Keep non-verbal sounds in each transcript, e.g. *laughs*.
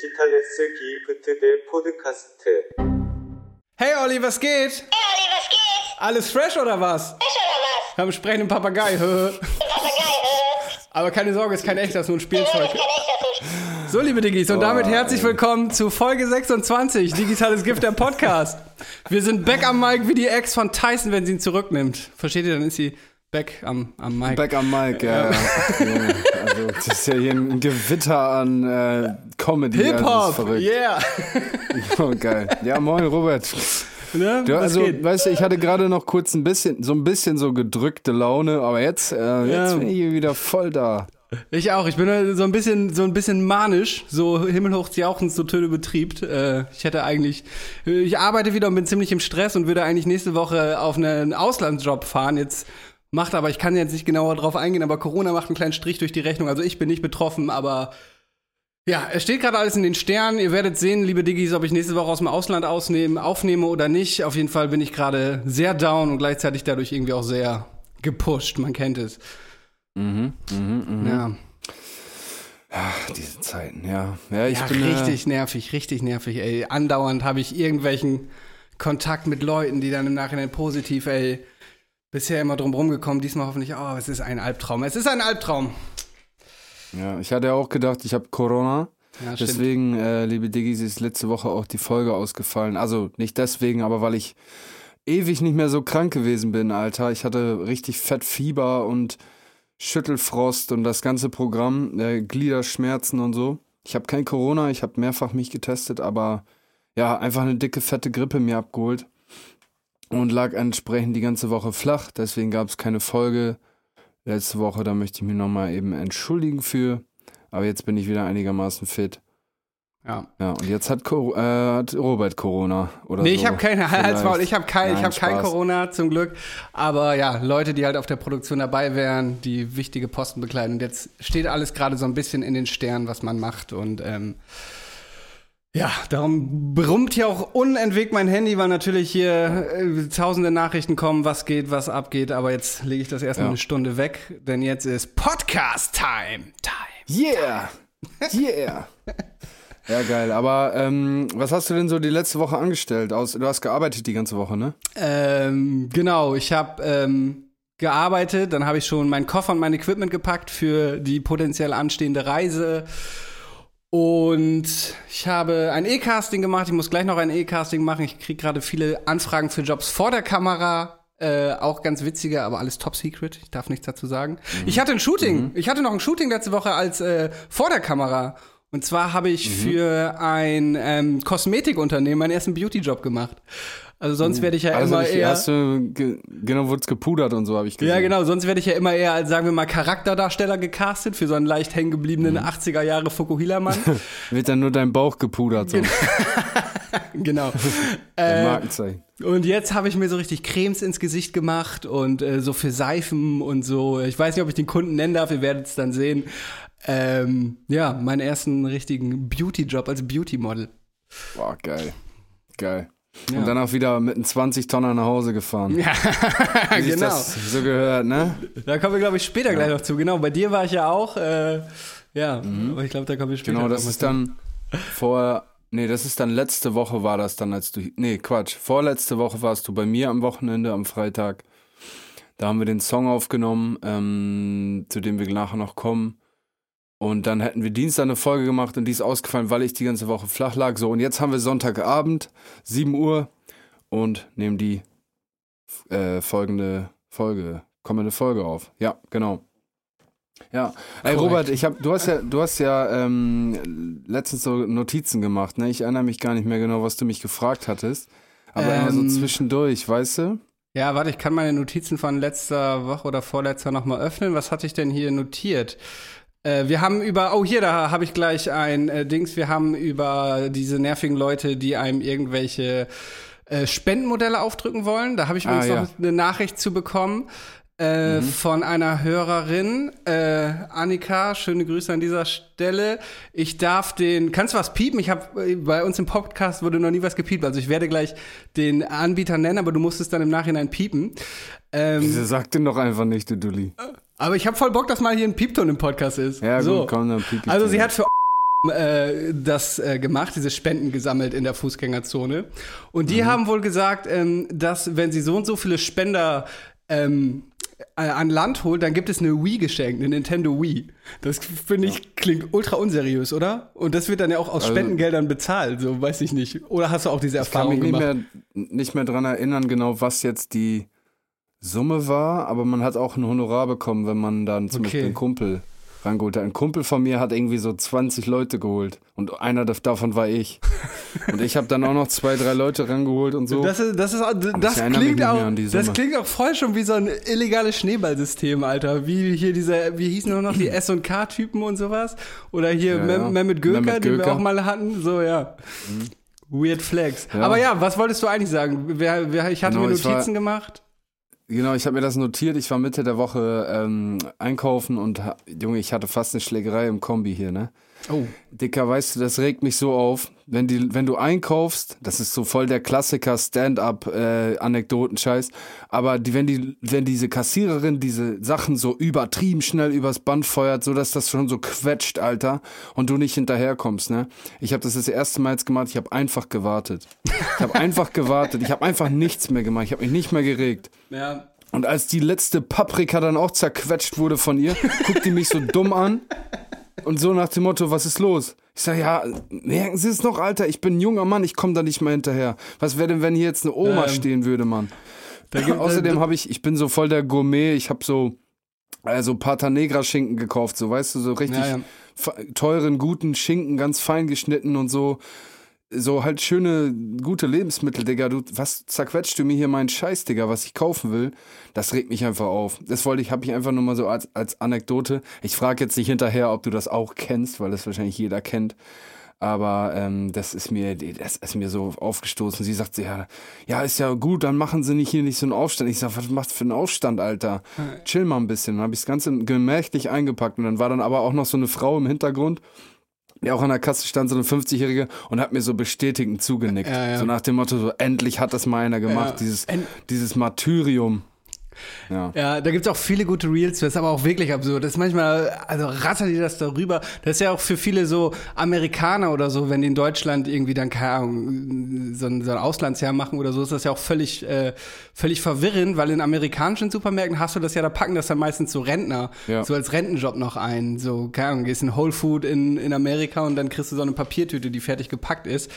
디지털레스 기프트 대 포드카스트. Hey Olli, was geht? Hey Olli, was geht? Alles fresh oder was? Fisch oder was? Wir haben sprechenden Papagei. hö. Papagei, äh. Aber keine Sorge, ist kein echter, ist nur ein Spielzeug. Kein echter Fisch. So, liebe Diggis, und damit herzlich willkommen zu Folge 26, Digitales Gift, der Podcast. Wir sind back am Mic wie die Ex von Tyson, wenn sie ihn zurücknimmt. Versteht ihr, dann ist sie back am, am Mic. Back am Mic, ja. ja. Also, das ist ja hier ein Gewitter an äh, Comedy. Also, Hip-Hop, verrückt. yeah. *laughs* Oh, geil. Ja, moin, Robert. Ne? Du, also, geht? weißt du, ich hatte gerade noch kurz ein bisschen, so ein bisschen so gedrückte Laune, aber jetzt, äh, jetzt Ja. bin ich hier wieder voll da. Ich auch. Ich bin äh, so ein bisschen, so ein bisschen manisch, so himmelhoch jauchzend, so Töne betriebt. Äh, ich hätte eigentlich, ich arbeite wieder und bin ziemlich im Stress und würde eigentlich nächste Woche auf einen Auslandsjob fahren. Jetzt macht aber, ich kann jetzt nicht genauer drauf eingehen, aber Corona macht einen kleinen Strich durch die Rechnung. Also ich bin nicht betroffen, aber ja, es steht gerade alles in den Sternen. Ihr werdet sehen, liebe Diggis, ob ich nächste Woche aus dem Ausland ausnehme, aufnehme oder nicht. Auf jeden Fall bin ich gerade sehr down und gleichzeitig dadurch irgendwie auch sehr gepusht. Man kennt es. Mhm, mhm, mhm. Ja. Ach, diese Zeiten, ja. Ja, ich ja, bin äh, richtig nervig, richtig nervig, ey. Andauernd habe ich irgendwelchen Kontakt mit Leuten, die dann im Nachhinein positiv, ey, bisher immer drum rumgekommen, diesmal hoffentlich, oh, es ist ein Albtraum. Es ist ein Albtraum. Ja, ich hatte ja auch gedacht, ich habe Corona. Ja. Deswegen, äh, liebe Diggis, ist letzte Woche auch die Folge ausgefallen. Also nicht deswegen, aber weil ich ewig nicht mehr so krank gewesen bin, Alter. Ich hatte richtig Fettfieber und Schüttelfrost und das ganze Programm, äh, Gliederschmerzen und so. Ich habe kein Corona, ich habe mehrfach mich getestet, aber ja, einfach eine dicke, fette Grippe mir abgeholt und lag entsprechend die ganze Woche flach. Deswegen gab es keine Folge letzte Woche. Da möchte ich mich nochmal eben entschuldigen für. Aber jetzt bin ich wieder einigermaßen fit. Ja. Ja, und jetzt hat, Cor äh, hat Robert Corona. Oder Nee, so. ich habe keine Halsmaul, ich habe kein, ich hab kein. Corona zum Glück. Aber ja, Leute, die halt auf der Produktion dabei wären, die wichtige Posten bekleiden. Und jetzt steht alles gerade so ein bisschen in den Sternen, was man macht. Und ähm, ja, darum brummt hier auch unentwegt mein Handy, weil natürlich hier äh, tausende Nachrichten kommen, was geht, was abgeht. Aber jetzt lege ich das erstmal Ja. eine Stunde weg, denn jetzt ist Podcast-Time. Time. Yeah! Yeah! ja, geil. Aber ähm, was hast du denn so die letzte Woche angestellt? Aus, du hast gearbeitet die ganze Woche, ne? Ähm, genau, ich habe ähm, gearbeitet, dann habe ich schon meinen Koffer und mein Equipment gepackt für die potenziell anstehende Reise. Und ich habe ein E-Casting gemacht. Ich muss gleich noch ein E-Casting machen. Ich kriege gerade viele Anfragen für Jobs vor der Kamera. Äh, auch ganz witzige, aber alles top secret. Ich darf nichts dazu sagen. Ich hatte ein Shooting. Ich hatte noch ein Shooting letzte Woche als äh, vor der Kamera. Und zwar habe ich für ein ähm, Kosmetikunternehmen meinen ersten Beauty-Job gemacht. Also sonst werde ich ja Also immer ich, eher. ge genau, wurd's gepudert und so, habe ich gesehen. Ja, genau, sonst werde ich ja immer eher als, sagen wir mal, Charakterdarsteller gecastet für so einen leicht hängengebliebenen 80er Jahre Fukuhila-Mann. *laughs* Wird dann nur dein Bauch gepudert, so. *laughs* genau. *laughs* Dein Markenzeichen. Und jetzt habe ich mir so richtig Cremes ins Gesicht gemacht und äh, so für Seifen und so. Ich weiß nicht, ob ich den Kunden nennen darf, ihr werdet es dann sehen. Ähm, ja, meinen ersten richtigen Beauty-Job als Beauty-Model. Boah, geil. Geil. Ja. Und dann auch wieder mit einem 20-Tonner nach Hause gefahren. Ja, genau. das so gehört, ne? Da kommen wir, glaube ich, später gleich noch zu. Genau, bei dir war ich ja auch. Äh, ja, aber ich glaube, da kommen wir später Genau, das ist dann vor, nee, das ist dann letzte Woche war das dann, als du, nee, Quatsch, vorletzte Woche warst du bei mir am Wochenende, am Freitag. Da haben wir den Song aufgenommen, ähm, zu dem wir nachher noch kommen. Und dann hätten wir Dienstag eine Folge gemacht und die ist ausgefallen, weil ich die ganze Woche flach lag. So, und jetzt haben wir Sonntagabend, 7 Uhr und nehmen die äh, folgende Folge, kommende Folge auf. Ja, genau. Ja, ey. Robert, ich hab, du hast ja, du hast ja ähm, letztens so Notizen gemacht, ne? Ich erinnere mich gar nicht mehr genau, was du mich gefragt hattest, aber immer so Ähm, zwischendurch, weißt du? Ja, warte, ich kann meine Notizen von letzter Woche oder vorletzter nochmal öffnen. Was hatte ich denn hier notiert? Äh, wir haben über, oh hier, da habe ich gleich ein äh, Dings, wir haben über diese nervigen Leute, die einem irgendwelche äh, Spendenmodelle aufdrücken wollen. Da habe ich Ah, übrigens ja. noch eine Nachricht zu bekommen. Äh, Von einer Hörerin, äh, Annika, schöne Grüße an dieser Stelle. Ich darf den, kannst du was piepen? Ich habe bei uns im Podcast wurde noch nie was gepiept, also ich werde gleich den Anbieter nennen, aber du musst es dann im Nachhinein piepen. Ähm, Wieso sag den doch einfach nicht, du Dulli. Aber ich habe voll Bock, dass mal hier ein Piepton im Podcast ist. Ja, so. gut, komm, dann piep ich Also sie hat für *laughs* äh, das äh, gemacht, diese Spenden gesammelt in der Fußgängerzone. Und die haben wohl gesagt, ähm, dass wenn sie so und so viele Spender ähm, äh, an Land holt, dann gibt es eine Wii geschenkt, eine Nintendo Wii. Das finde ich klingt ultra unseriös, oder? Und das wird dann ja auch aus Also- Spendengeldern bezahlt, so weiß ich nicht. Oder hast du auch diese Ich kann Erfahrung mich nicht gemacht? mehr, nicht mehr dran erinnern, genau was jetzt die Summe war, aber man hat auch ein Honorar bekommen, wenn man dann zum Okay. Beispiel einen Kumpel rangeholt hat. Ein Kumpel von mir hat irgendwie so 20 Leute geholt und einer dav- davon war ich. und ich habe dann auch noch zwei, drei Leute rangeholt und so. Das ist, das ist, das mich klingt auch, das klingt auch voll schon wie so ein illegales Schneeballsystem, Alter. Wie hier diese, wie hießen nur noch die S und K Typen und sowas? Oder hier Ja, Mem ja. Mehmet Göker, Mehmet den wir Göker. auch mal hatten. So ja. Weird Flex. Ja. Aber ja, was wolltest du eigentlich sagen? Ich hatte Genau, mir ich war- Notizen gemacht. Genau, ich habe mir das notiert. Ich war Mitte der Woche ähm, einkaufen und Junge, ich hatte fast eine Schlägerei im Kombi hier, ne? Oh. Dicker, weißt du, das regt mich so auf, wenn, die, wenn du einkaufst, das ist so voll der Klassiker Stand-up-Anekdoten-Scheiß, aber die, wenn, die, wenn diese Kassiererin diese Sachen so übertrieben schnell übers Band feuert, so dass das schon so quetscht, Alter, und du nicht hinterherkommst, ne? Ich habe das das erste Mal jetzt gemacht, ich habe einfach gewartet. Ich habe einfach *laughs* gewartet, ich habe einfach nichts mehr gemacht, ich habe mich nicht mehr geregt. Ja. Und als die letzte Paprika dann auch zerquetscht wurde von ihr, guckt die mich so dumm an und so nach dem Motto, was ist los? Ich sag, ja, merken Sie es noch, Alter, ich bin ein junger Mann, ich komme da nicht mehr hinterher. Was wäre denn, wenn hier jetzt eine Oma Ähm, stehen würde, Mann? gibt- Außerdem habe ich, ich bin so voll der Gourmet, ich habe so also Pata Negra Schinken gekauft, so weißt du, so richtig Ja, ja. teuren, guten Schinken, ganz fein geschnitten und so. So halt schöne, gute Lebensmittel, Digga. Du, was zerquetscht du mir hier meinen Scheiß, Digga, was ich kaufen will? Das regt mich einfach auf. Das wollte ich, habe ich einfach nur mal so als, als Anekdote. Ich frage jetzt nicht hinterher, ob du das auch kennst, weil das wahrscheinlich jeder kennt. Aber ähm, das ist mir, das ist mir so aufgestoßen. Sie sagt, ja, ja, ist ja gut, dann machen Sie nicht hier nicht so einen Aufstand. Ich sag, was macht für einen Aufstand, Alter? Chill mal ein bisschen. Dann habe ich das Ganze gemächlich eingepackt und dann war dann aber auch noch so eine Frau im Hintergrund, die auch an der Kasse stand, so eine 50-Jährige, und hat mir so bestätigend zugenickt. Ja, ja. So nach dem Motto, so endlich hat das mal einer gemacht, Ja. dieses, End- dieses Martyrium. Ja. Ja, da gibt's auch viele gute Reels, das ist aber auch wirklich absurd. Das ist manchmal, also rattert die das darüber. Das ist ja auch für viele so Amerikaner oder so, wenn die in Deutschland irgendwie dann, keine Ahnung, so ein, so ein Auslandsjahr machen oder so, ist das ja auch völlig, äh, völlig verwirrend, weil in amerikanischen Supermärkten hast du das ja, da packen das dann meistens so Rentner, Ja. so als Rentenjob noch ein. So, keine Ahnung, gehst in Whole Food in, in Amerika und dann kriegst du so eine Papiertüte, die fertig gepackt ist.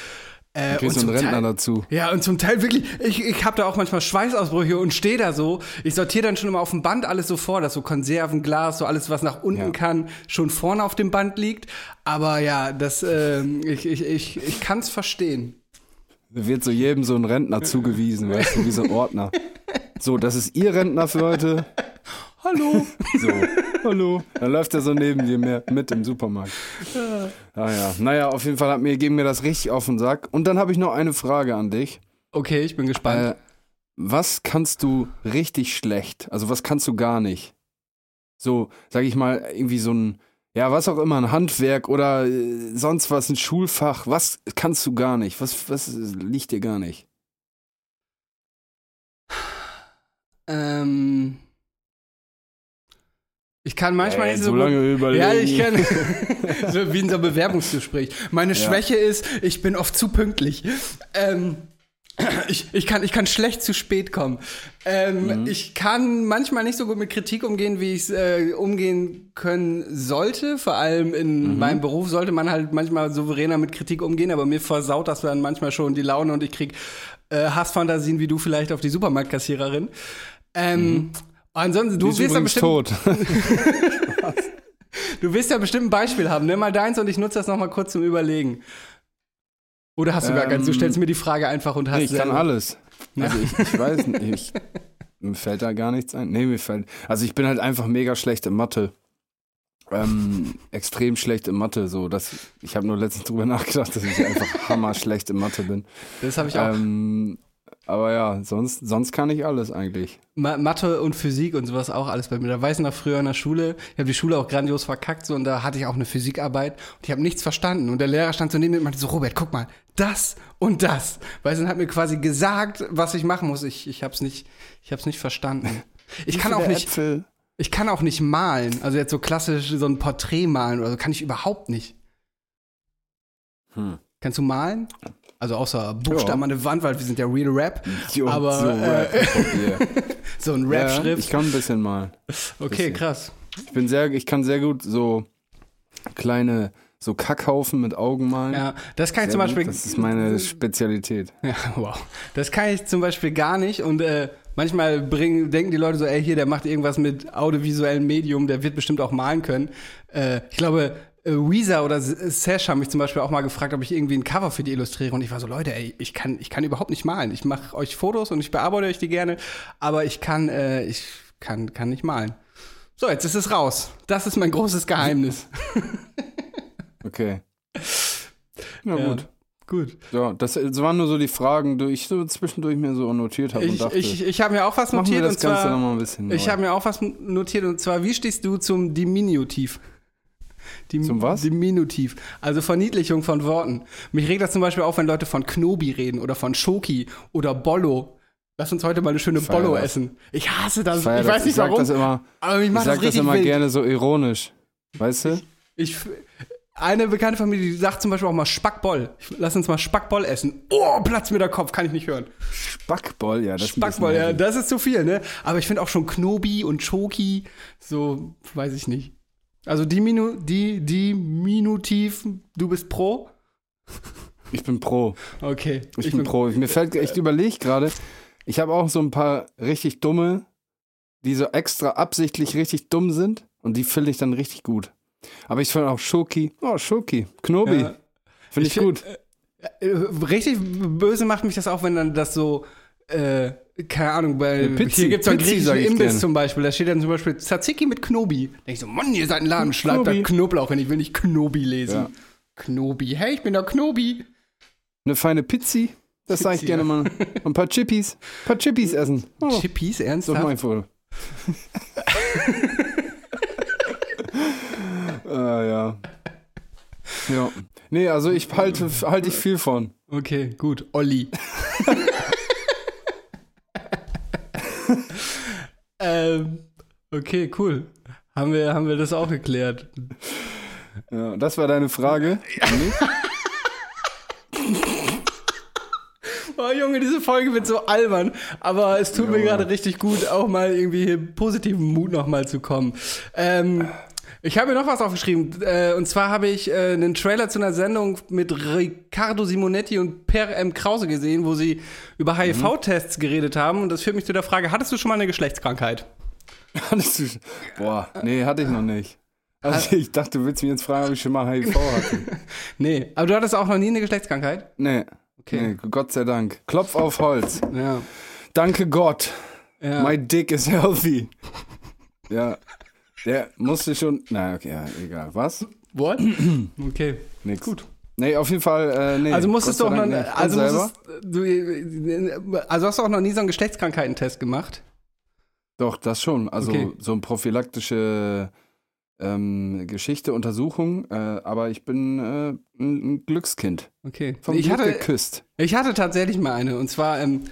Äh, und zum Rentner Teil- dazu. ja, und zum Teil wirklich, ich, ich habe da auch manchmal Schweißausbrüche und stehe da so. Ich sortiere dann schon immer auf dem Band alles so vor, dass so Konserven, Glas, so alles, was nach unten Ja. kann, schon vorne auf dem Band liegt. Aber ja, das, ähm, ich, ich, ich, ich kann es verstehen. Da wird so jedem so ein Rentner zugewiesen, weißt du, wie so ein Ordner. *laughs* So, das ist Ihr Rentner für heute. Hallo. *laughs* So, hallo. Dann läuft er so neben dir mehr mit im Supermarkt. Ah ja, naja, auf jeden Fall hat mir, geben mir das richtig auf den Sack. Und dann habe ich noch eine Frage an dich. Okay, ich bin gespannt. Äh, was kannst du richtig schlecht? Also was kannst du gar nicht? So, sag ich mal, irgendwie so ein, ja, was auch immer, ein Handwerk oder äh, sonst was, ein Schulfach. Was kannst du gar nicht? Was, was liegt dir gar nicht? ähm, ich kann manchmal Ey, nicht so so lange überlegen. Ja, ich kann. *laughs* so wie in so einem Bewerbungsgespräch. Meine Ja. Schwäche ist, ich bin oft zu pünktlich. Ähm, ich, ich, kann, ich kann schlecht zu spät kommen. Ähm, Mhm. Ich kann manchmal nicht so gut mit Kritik umgehen, wie ich es äh, umgehen können sollte. Vor allem Mhm. in meinem Beruf sollte man halt manchmal souveräner mit Kritik umgehen, aber mir versaut das dann manchmal schon die Laune und ich krieg äh, Hassfantasien wie du vielleicht auf die Supermarktkassiererin. Ähm, Ansonsten, du. Die ist wirst ja bestimmt tot. *laughs* Du wirst ja bestimmt ein Beispiel haben. Nimm mal deins und ich nutze das nochmal kurz zum Überlegen. Oder hast du gar keins? Du Ähm, stellst mir die Frage einfach und hast Nee, ich kann alles. Also ich, ich weiß nicht, ich, mir fällt da gar nichts ein. Nee, mir fällt. Also ich bin halt einfach mega schlecht in Mathe. Ähm, extrem schlecht in Mathe. So, dass, ich habe nur letztens drüber *laughs* nachgedacht, dass ich einfach hammer schlecht in Mathe bin. Das habe ich auch. Ähm, aber ja, sonst, sonst kann ich alles eigentlich. Ma Mathe und Physik und sowas auch alles bei mir. Da weiß ich noch früher in der Schule, ich habe die Schule auch grandios verkackt so und da hatte ich auch eine Physikarbeit und ich habe nichts verstanden und der Lehrer stand so neben mir und meinte so Robert, guck mal, das und das. Weißt du, und hat mir quasi gesagt, was ich machen muss. Ich ich habe es nicht ich habe es nicht verstanden. *laughs* Ich kann auch nicht Äpfel? ich kann auch nicht malen, also jetzt so klassisch so ein Porträt malen oder so kann ich überhaupt nicht. Kannst du malen? Also außer Buchstaben Ja. an der Wand, weil wir sind ja Real Rap. Jo, aber so, äh, Rap, *laughs* so ein ja, Rap-Schrift. ich kann ein bisschen mal. okay, bisschen. krass. Ich bin sehr, ich kann sehr gut so kleine, so Kackhaufen mit Augen malen. Ja, das kann ich Sehr zum Beispiel. gut. Das ist meine *laughs* Spezialität. Ja, wow. Das kann ich zum Beispiel gar nicht und äh, manchmal bringen, denken die Leute so, ey, hier, der macht irgendwas mit audiovisuellem Medium, der wird bestimmt auch malen können. Äh, ich glaube, Weezer oder S- Sash haben mich zum Beispiel auch mal gefragt, ob ich irgendwie ein Cover für die illustriere und ich war so, Leute, ey, ich kann, ich kann überhaupt nicht malen. Ich mache euch Fotos und ich bearbeite euch die gerne, aber ich kann, äh, ich kann, kann nicht malen. So, jetzt ist es raus. Das ist mein großes Geheimnis. *laughs* Okay. Na Ja, gut. Gut. Ja, das, das waren nur so die Fragen, die ich so zwischendurch mir so notiert habe und Ich, dachte, ich, ich habe mir auch was notiert das und Ganze zwar. nochmal ein bisschen Ich habe mir auch was notiert und zwar, wie stehst du zum Diminutiv? Dim Zum was? Diminutiv. Also Verniedlichung von Worten. Mich regt das zum Beispiel auf, wenn Leute von Knobi reden oder von Schoki oder Bollo. Lass uns heute mal eine schöne feier Bollo das. essen. Ich hasse das. Ich feier Ich das. weiß nicht ich sag warum. das immer, aber ich macht sag das das immer wild. gerne so ironisch. Weißt du? Ich, eine bekannte Familie, die sagt zum Beispiel auch mal Spackboll. Ich- Lass uns mal Spackboll essen. Oh, Platz mir der Kopf, kann ich nicht hören. Spackboll, ja, das Spackboll, ja, das ist zu viel, ne? Aber ich finde auch schon Knobi und Schoki, so, weiß ich nicht. Also Diminu, die, Diminutiv, du bist pro? Ich bin pro. Okay. Ich, bin pro. Mir fällt, ich überlege gerade, ich habe auch so ein paar richtig dumme, die so extra absichtlich richtig dumm sind und die finde ich dann richtig gut. Aber ich finde auch Schoki, oh, Schoki, Knobi, Ja. finde ich, Ich gut. Äh, Richtig böse macht mich das auch, wenn dann das so, äh, keine Ahnung, bei Ja, Pizzi- hier gibt's so einen griechischen Imbiss gern. zum Beispiel, da steht dann zum Beispiel Tzatziki mit Knobi. Da denk ich so, Mann, ihr seid ein Laden, schreibt da. Knoblauch hin, ich will nicht Knobi lesen. Ja. Knobi, hey, ich bin der Knobi. Eine feine Pizzi, das sage ich gerne mal. *laughs* Und ein paar Chippies, ein paar Chippies essen. Oh, Chippies, doch ernsthaft? mein Foto. *laughs* ah, ja. Ja. Nee, also ich halte, halte ich viel von. Okay, gut. Olli. *laughs* ähm, okay, cool. Haben wir, haben wir das auch geklärt. Ja, das war deine Frage. mich? *laughs* Oh Junge, diese Folge wird so albern. Aber es tut mir Ja. gerade richtig gut, auch mal irgendwie hier positiven Mut nochmal zu kommen. Ähm, ich habe mir noch was aufgeschrieben. Äh, und zwar habe ich äh, einen Trailer zu einer Sendung mit Riccardo Simonetti und Per M. Krause gesehen, wo sie über HIV-Tests geredet haben. Und das führt mich zu der Frage, hattest du schon mal eine Geschlechtskrankheit? *laughs* Hattest du, boah, nee, hatte ich noch nicht. Also ich dachte, du willst mich jetzt fragen, ob ich schon mal HIV hatte. *laughs* Nee. Aber du hattest auch noch nie eine Geschlechtskrankheit? Nee. Okay. Nee, Gott sei Dank. Klopf auf Holz. Ja. Danke Gott. ja. My dick is healthy. Ja. Der musste schon. Na, okay, ja, egal. Was? What? *clears throat* Okay. Nix. Gut. Nee, auf jeden Fall, äh, nee. Also musstest du auch noch, nicht. Also musstest, du, also hast du auch noch nie so einen Geschlechtskrankheitentest gemacht? Doch, das schon. Also Okay. so eine prophylaktische ähm, Geschichte, Untersuchung. Äh, aber ich bin äh, ein, ein Glückskind. Okay. Vom ich Glück hatte, geküsst. ich hatte tatsächlich mal eine. Und zwar ähm,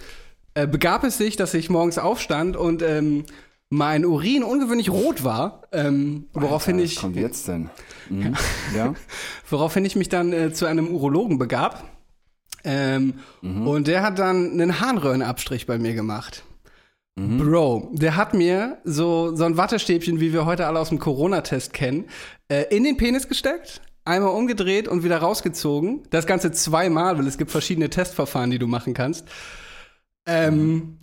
äh, begab es sich, dass ich morgens aufstand und ähm, mein Urin ungewöhnlich rot war, ähm, woraufhin Alter, ich, kommt jetzt denn? Mhm. ja. *laughs* woraufhin ich mich dann äh, zu einem Urologen begab. Ähm, Mhm. Und der hat dann einen Harnröhrenabstrich bei mir gemacht. Mhm. Bro, der hat mir so, so ein Wattestäbchen, wie wir heute alle aus dem Corona-Test kennen, äh, in den Penis gesteckt, einmal umgedreht und wieder rausgezogen. Das Ganze zweimal, weil es gibt verschiedene Testverfahren, die du machen kannst. Ähm,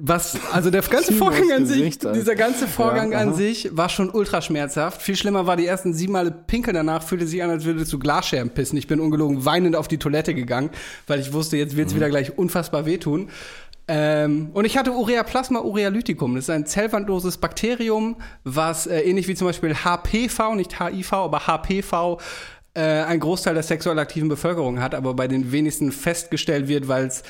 was, also der ganze Vorgang an sich, dieser ganze Vorgang Ja, an sich war schon ultra schmerzhaft. Viel schlimmer war die ersten sieben Male pinkeln danach, fühlte sich an, als würdest du Glasscherben pissen. Ich bin ungelogen weinend auf die Toilette gegangen, weil ich wusste, jetzt Mhm. wird's wieder gleich unfassbar wehtun. Ähm, und ich hatte Ureaplasma urealyticum. Das ist ein zellwandloses Bakterium, was äh, ähnlich wie zum Beispiel HPV, nicht HIV, aber HPV, äh, ein Großteil der sexuell aktiven Bevölkerung hat, aber bei den wenigsten festgestellt wird, weil es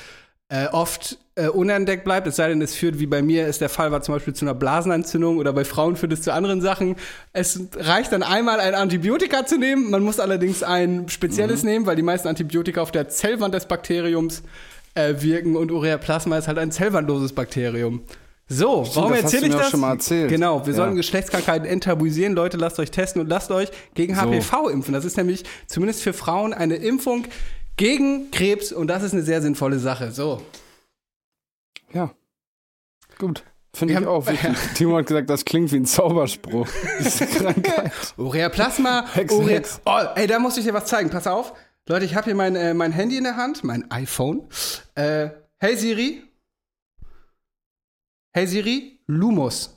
äh, oft äh, unentdeckt bleibt, es sei denn, es führt, wie bei mir ist der Fall, war zum Beispiel zu einer Blasenentzündung oder bei Frauen führt es zu anderen Sachen. Es reicht dann einmal ein Antibiotika zu nehmen, man muss allerdings ein spezielles nehmen, weil die meisten Antibiotika auf der Zellwand des Bakteriums äh, wirken und Ureaplasma ist halt ein zellwandloses Bakterium. So, warum das hast erzähle ich das? schon mal erzählt. Genau, wir Ja. sollen Geschlechtskrankheiten enttabuisieren. Leute, lasst euch testen und lasst euch gegen So. HPV impfen. Das ist nämlich zumindest für Frauen eine Impfung gegen Krebs und das ist eine sehr sinnvolle Sache. So. Ja. Gut. Finde ich auch wichtig. *laughs* Timo hat gesagt, das klingt wie ein Zauberspruch. *laughs* Diese Krankheit. Hex, Urea Hex. oh, ey, da muss ich dir was zeigen. Pass auf. Leute, ich habe hier mein, äh, mein Handy in der Hand, mein iPhone. Äh, hey Siri. Hey Siri, Lumos.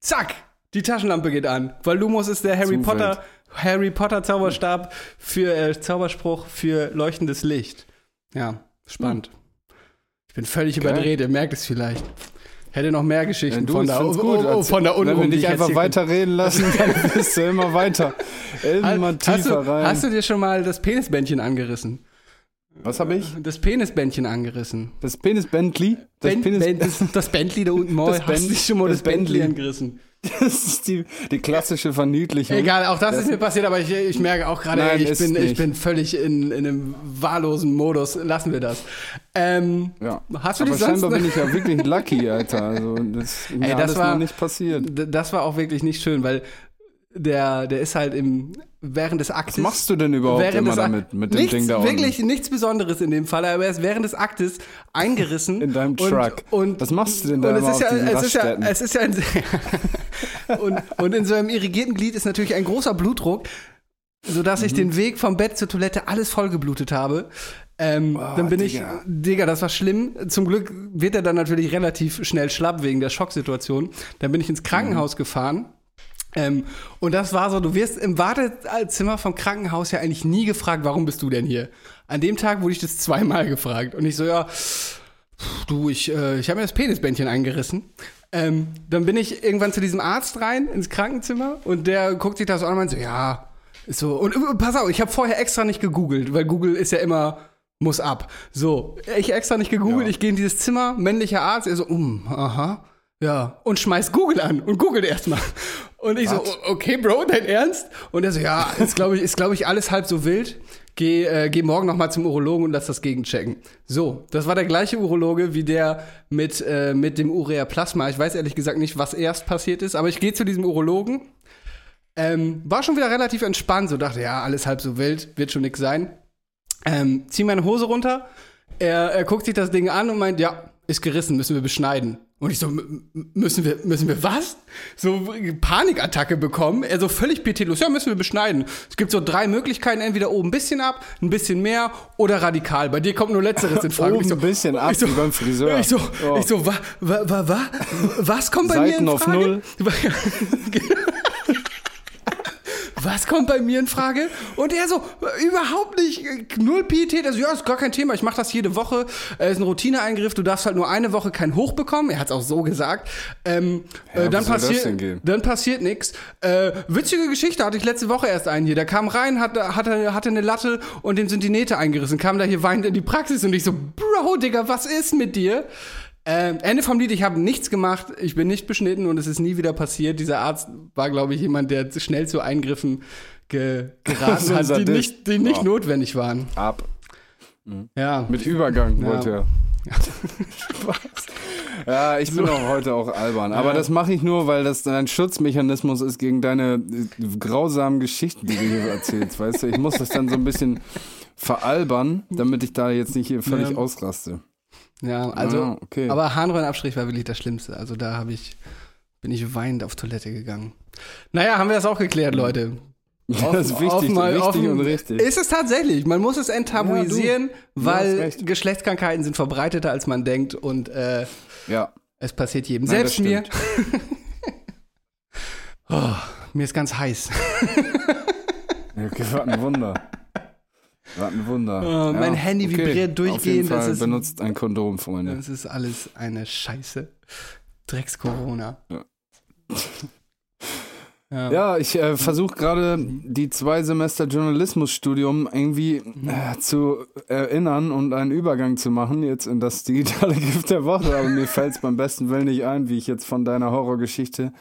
Zack, die Taschenlampe geht an, weil Lumos ist der Harry Zu Potter Harry Potter Zauberstab für äh, Zauberspruch für leuchtendes Licht. Ja, spannend. Ich bin völlig Geil. überdreht, ihr merkt es vielleicht. Hätte noch mehr Geschichten du, von da oh, gut. oh, oh, von da unten Wenn wir dich ich einfach weiterreden lassen, *laughs* dann bist du immer weiter. Immer tiefer hast, du, rein. hast du dir schon mal das Penisbändchen angerissen? Was habe ich? Das Penisbändchen angerissen. Das Penis Bentley? Das Ben- Penis Ben- das, das Bentley da unten mal. *laughs* Das hast du schon mal das, das Bentley. angerissen? *laughs* Das ist die, die klassische Verniedlichung. Egal, auch das, Das- ist mir passiert, aber ich, ich merke auch gerade, Nein, ich bin, ich bin völlig in, in einem wahllosen Modus. Lassen wir das. Ähm, Ja. Hast du Aber scheinbar bin ich ja wirklich lucky, Alter. Also, das Ey, das war- nicht passiert. das war auch wirklich nicht schön, weil der, der ist halt im, während des Aktes. Was machst du denn überhaupt immer damit, mit dem nichts, Ding da unten? Wirklich nichts Besonderes in dem Fall, aber er ist während des Aktes eingerissen. *laughs* In deinem und, Truck. Und, Was machst du denn da und immer es ist, ja, es, ist ja, es ist ja ein *laughs* und, und in so einem irrigierten Glied ist natürlich ein großer Blutdruck, sodass Mhm. ich den Weg vom Bett zur Toilette alles vollgeblutet habe. Ähm, dann bin Digga. ich, Digga, das war schlimm. Zum Glück wird er dann natürlich relativ schnell schlapp wegen der Schocksituation. Dann bin ich ins Krankenhaus gefahren. Ähm, und das war so, du wirst im Wartezimmer vom Krankenhaus ja eigentlich nie gefragt, warum bist du denn hier? An dem Tag wurde ich das zweimal gefragt. Und ich so, ja, du, ich, äh, ich habe mir das Penisbändchen eingerissen. Ähm, dann bin ich irgendwann zu diesem Arzt rein ins Krankenzimmer und der guckt sich das so an und meint so, ja, ist so. Und äh, pass auf, ich habe vorher extra nicht gegoogelt, weil Google ist ja immer muss ab. So, ich extra nicht gegoogelt, Ja. ich gehe in dieses Zimmer, männlicher Arzt, er so, um, aha, ja, und schmeißt Google an und googelt erstmal. Und ich so, Was? "O- okay, Bro, dein Ernst? Und er so, ja, ist glaube ich, ist glaube ich alles halb so wild. Geh, äh, geh morgen noch mal zum Urologen und lass das gegenchecken. So, das war der gleiche Urologe wie der mit, äh, mit dem Ureaplasma. Ich weiß ehrlich gesagt nicht, was erst passiert ist, aber ich gehe zu diesem Urologen. Ähm, war schon wieder relativ entspannt, so dachte, ja, alles halb so wild, wird schon nix sein. Ähm, zieh meine Hose runter. Er, er guckt sich das Ding an und meint, ja, ist gerissen, müssen wir beschneiden. Und ich so, "M- m- müssen wir, müssen wir was? So Panikattacke bekommen. Er so völlig pietätlos, ja, müssen wir beschneiden. Es gibt so drei Möglichkeiten, entweder oben ein bisschen ab, ein bisschen mehr oder radikal. Bei dir kommt nur Letzteres in Frage. Oben Ich so, ein bisschen ab, so, wie beim Friseur. Ich so, Oh. ich so, wa, wa, wa, wa, was kommt bei mir Seiten in auf Frage? null. *laughs* Was kommt bei mir in Frage? Und er so, überhaupt nicht, äh, null Pietät. Also, ja, ist gar kein Thema. Ich mache das jede Woche. Äh, ist ein Routineeingriff. Du darfst halt nur eine Woche kein Hoch bekommen. Er hat es auch so gesagt. Ähm, Ja, äh, dann, gehen? dann passiert nichts. Äh, witzige Geschichte hatte ich letzte Woche erst einen hier. Der kam rein, hatte, hatte, hatte eine Latte und dem sind die Nähte eingerissen. Kam da hier weinend in die Praxis und ich so, Bro, Digga, was ist mit dir? Ähm, Ende vom Lied, ich habe nichts gemacht, ich bin nicht beschnitten und es ist nie wieder passiert. Dieser Arzt war, glaube ich, jemand, der schnell zu Eingriffen ge geraten So *laughs* hat, die nicht, die nicht Ja. notwendig waren. Ab. Ja. Mit Übergang Ja. wollte er. *laughs* Ja, ich bin auch heute auch albern. Aber das mache ich nur, weil das ein Schutzmechanismus ist gegen deine äh, grausamen Geschichten, die du hier erzählst. Weißt du, ich muss das dann so ein bisschen veralbern, damit ich da jetzt nicht hier völlig Ja. ausraste. Ja, also, Ah, okay. aber Harnröhrenabstrich war wirklich das Schlimmste. Also da habe ich, bin ich weinend auf Toilette gegangen. Naja, haben wir das auch geklärt, Leute. das ist wichtig, mal- wichtig offen- und richtig. Ist es tatsächlich. Man muss es enttabuisieren, Ja, weil. Geschlechtskrankheiten sind verbreiteter, als man denkt und äh, ja. es passiert jedem. Nein, Selbst mir. *laughs* Oh, mir ist ganz heiß. *laughs* Okay, was ein Wunder. Was ein Wunder. Oh, mein Handy vibriert Auf jeden durchgehend, das Fall ist- benutzt ein Kondom, Freunde. Das ist alles eine Scheiße. Drecks-Corona. Ja. Ja. Ja, ich äh, versuche gerade die zwei Semester Journalismusstudium irgendwie äh, zu erinnern und einen Übergang zu machen jetzt in das digitale *laughs* Gift der Woche. Aber mir fällt es beim besten Willen nicht ein, wie ich jetzt von deiner Horrorgeschichte.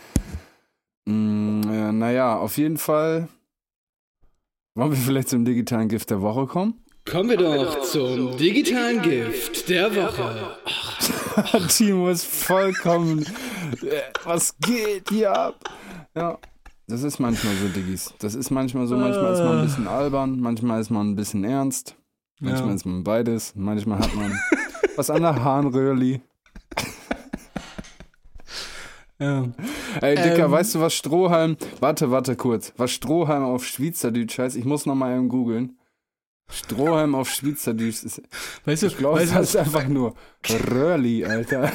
Mm, äh, naja, auf jeden Fall. Wollen wir vielleicht zum digitalen Gift der Woche kommen? Kommen wir doch zum digitalen Gift der Woche. *laughs* Timo ist vollkommen. Äh, was geht hier ab? Ja. Das ist manchmal so, Diggis. Das ist manchmal so, manchmal ist man ein bisschen albern, manchmal ist man ein bisschen ernst, manchmal Ja. ist man beides, manchmal hat man was an der Harnröhrli. Ja. Ey, Dicker, Ähm. weißt du, was Strohhalm. Warte, warte kurz. Was Strohhalm auf Schweizerdeutsch heißt? Ich muss nochmal eben googeln. Strohhalm auf Schweizerdeutsch ist. Weißt du, Ich glaube, weißt das ist einfach nur Röhrli, Alter.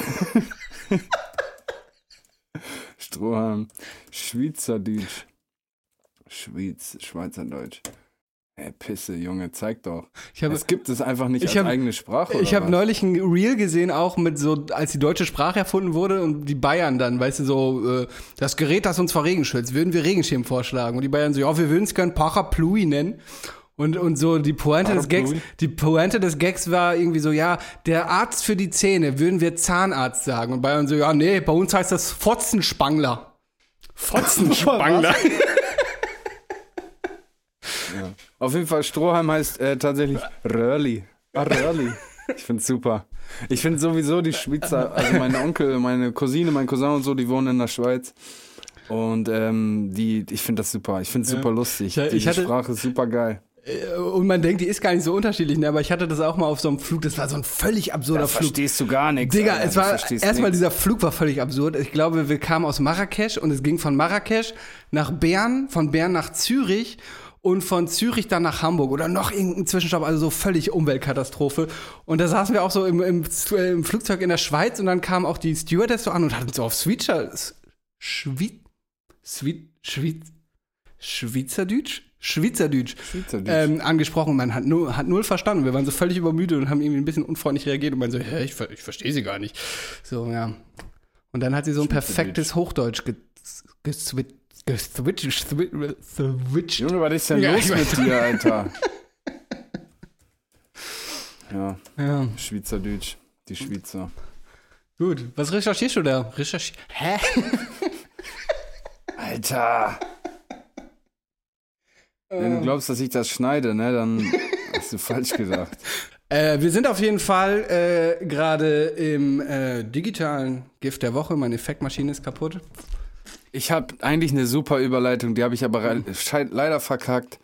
Strohhalm. Schweizerdeutsch. Schweiz, Schweizerdeutsch. Ey, Pisse, Junge, zeig doch. ich habe Es gibt es einfach nicht ich als hab- eigene Sprache. ich habe neulich ein Reel gesehen, auch mit so, als die deutsche Sprache erfunden wurde und die Bayern dann, weißt du, so, äh, das Gerät, das uns vor Regen schützt, würden wir Regenschirm vorschlagen. Und die Bayern so, ja, wir würden es gerne Parapluie nennen. Und, und so die Pointe des Gags, die Pointe des Gags war irgendwie so, ja, der Arzt für die Zähne, würden wir Zahnarzt sagen. Und Bayern so, ja, nee, bei uns heißt das Fotzenspangler. Fotzenspangler. *laughs* Auf jeden Fall, Strohhalm heißt äh, tatsächlich Röhrli. Ah, Röhrli. Ich find's super. Ich finde sowieso die Schweizer, also mein Onkel, meine Cousine, mein Cousin und so, die wohnen in der Schweiz. Und ähm, die, ich finde das super. Ich finde es super lustig. Ich- ich die hatte- Sprache ist super geil. Und man denkt, die ist gar nicht so unterschiedlich, ne? aber ich hatte das auch mal auf so einem Flug, das war so ein völlig absurder Flug. du gar nichts. Digga, es war erstmal dieser Flug war völlig absurd. Ich glaube, wir kamen aus Marrakesch und es ging von Marrakesch nach Bern, von Bern nach Zürich und von Zürich dann nach Hamburg oder noch irgendein Zwischenstopp, also so völlig Umweltkatastrophe. Und da saßen wir auch so im, im, äh, im Flugzeug in der Schweiz und dann kam auch die Stewardess so an und hat uns so auf Switcher, Schweiz, Schweiz, Schweiz, Schweizerdeutsch? Schweizerdeutsch Schweizerdeutsch. ähm, angesprochen. Man hat, null, hat null verstanden. Wir waren so völlig übermüdet und haben irgendwie ein bisschen unfreundlich reagiert und man so, hä, ich, ich verstehe sie gar nicht. So, ja. Und dann hat sie so ein perfektes Hochdeutsch ge- geswitcht. Geswitcht, switcht, switcht. Junge, was ist denn Ja, los mit dir, Alter? *laughs* ja, Ja, Schweizerdeutsch. Die Schweizer. gut. Was recherchierst du da? Recherchi Hä? *laughs* Alter! Wenn du glaubst, dass ich das schneide, ne, dann hast du falsch gedacht. *laughs* Äh, wir sind auf jeden Fall äh, gerade im äh, digitalen Gift der Woche. Meine Effektmaschine ist kaputt. Ich habe eigentlich eine super Überleitung, die habe ich aber leider verkackt.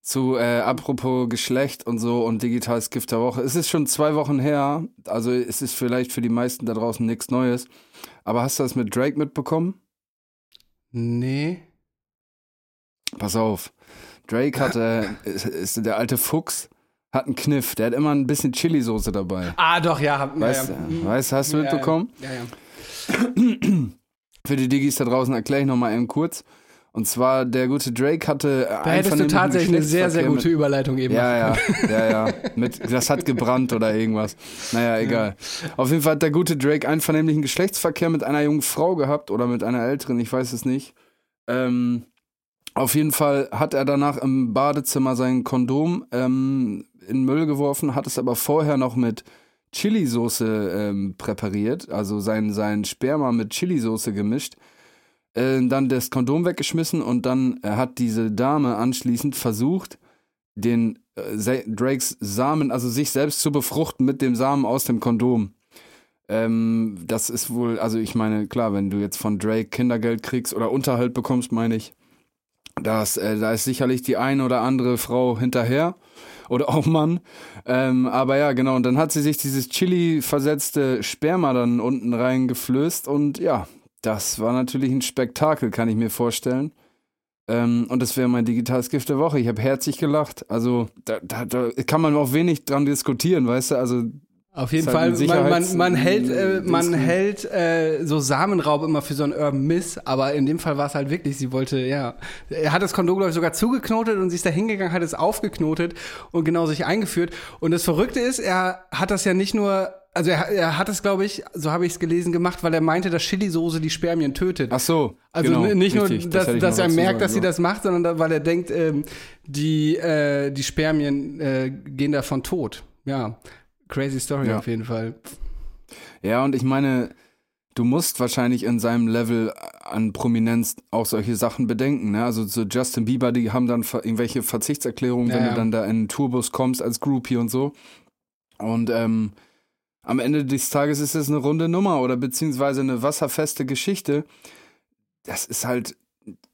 Zu äh, apropos Geschlecht und so und digitales Gift der Woche. Es ist schon zwei Wochen her, also es ist vielleicht für die meisten da draußen nichts Neues. Aber hast du das mit Drake mitbekommen? Nee. Pass auf. Drake hatte, ist, ist der alte Fuchs, hat einen Kniff. Der hat immer ein bisschen Chili-Soße dabei. Ah, doch, ja. Hab, Weißt ja, ja. weißt, hast du Ja, mitbekommen? Ja, ja. *clears throat* *clears throat* Für die Diggis da draußen erkläre ich nochmal eben kurz. Und zwar, der gute Drake hatte Da hättest du tatsächlich eine sehr, sehr gute Überleitung eben Ja, ja, ja, ja. Mit, das hat gebrannt oder irgendwas. Naja, egal. Auf jeden Fall hat der gute Drake einvernehmlichen Geschlechtsverkehr mit einer jungen Frau gehabt oder mit einer älteren, ich weiß es nicht. Ähm, auf jeden Fall hat er danach im Badezimmer sein Kondom ähm, in Müll geworfen, hat es aber vorher noch mit Chili-Soße ähm, präpariert, also sein, sein Sperma mit Chili-Soße gemischt äh, dann das Kondom weggeschmissen und dann äh, hat diese Dame anschließend versucht, den äh, Drakes Samen, also sich selbst zu befruchten mit dem Samen aus dem Kondom. Ähm, das ist wohl, also ich meine, klar, wenn du jetzt von Drake Kindergeld kriegst oder Unterhalt bekommst, meine ich, das, äh, da ist sicherlich die eine oder andere Frau hinterher oder auch Mann. Ähm, aber ja, genau, und dann hat sie sich dieses Chili-versetzte Sperma dann unten reingeflößt und ja, das war natürlich ein Spektakel, kann ich mir vorstellen. Ähm, und das wäre mein digitales Gift der Woche. Ich habe herzlich gelacht. Also da, da, da kann man auch wenig dran diskutieren, weißt du? Also Auf jeden halt Fall, ein man, man, man hält, äh, man drin. hält äh, so Samenraub immer für so einen Urban Miss, aber in dem Fall war es halt wirklich, sie wollte, ja, er hat das Kondom, glaube ich, sogar zugeknotet und sie ist da hingegangen, hat es aufgeknotet und genau sich eingeführt. Und das Verrückte ist, er hat das ja nicht nur, also er, er hat es, glaube ich, so habe ich es gelesen, gemacht, weil er meinte, dass Chili-Soße die Spermien tötet. ach so. Also genau, nicht richtig, nur, das dass, ich dass er merkt, sagen dass sie sollen. das macht, sondern da, weil er denkt, ähm, die, äh, die Spermien äh, gehen davon tot. Ja, crazy Story Ja. auf jeden Fall. Ja, und ich meine, du musst wahrscheinlich in seinem Level an Prominenz auch solche Sachen bedenken. Ne? Also so Justin Bieber, die haben dann irgendwelche Verzichtserklärungen, Ja, wenn du dann da in einen Tourbus kommst als Groupie und so. Und ähm, am Ende des Tages ist es eine runde Nummer oder beziehungsweise eine wasserfeste Geschichte. Das ist halt,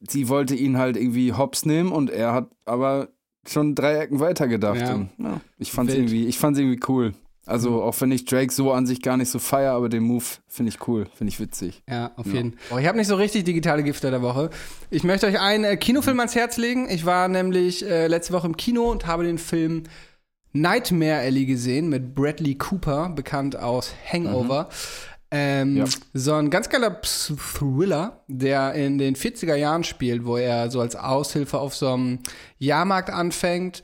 sie wollte ihn halt irgendwie hops nehmen und er hat aber schon drei Ecken weitergedacht. Ja. Ja, ich fand's Wild. irgendwie, ich fand's irgendwie cool. Also auch wenn ich Drake so an sich gar nicht so feier, aber den Move finde ich cool, finde ich witzig. Ja, auf jeden Fall. Oh, ich habe nicht so richtig digitale Gifte der Woche. Ich möchte euch einen äh, Kinofilm ans Herz legen. Ich war nämlich äh, letzte Woche im Kino und habe den Film Nightmare Alley gesehen mit Bradley Cooper, bekannt aus Hangover. Ähm, Ja. So ein ganz geiler Thriller, der in den 40er Jahren spielt, wo er so als Aushilfe auf so einem Jahrmarkt anfängt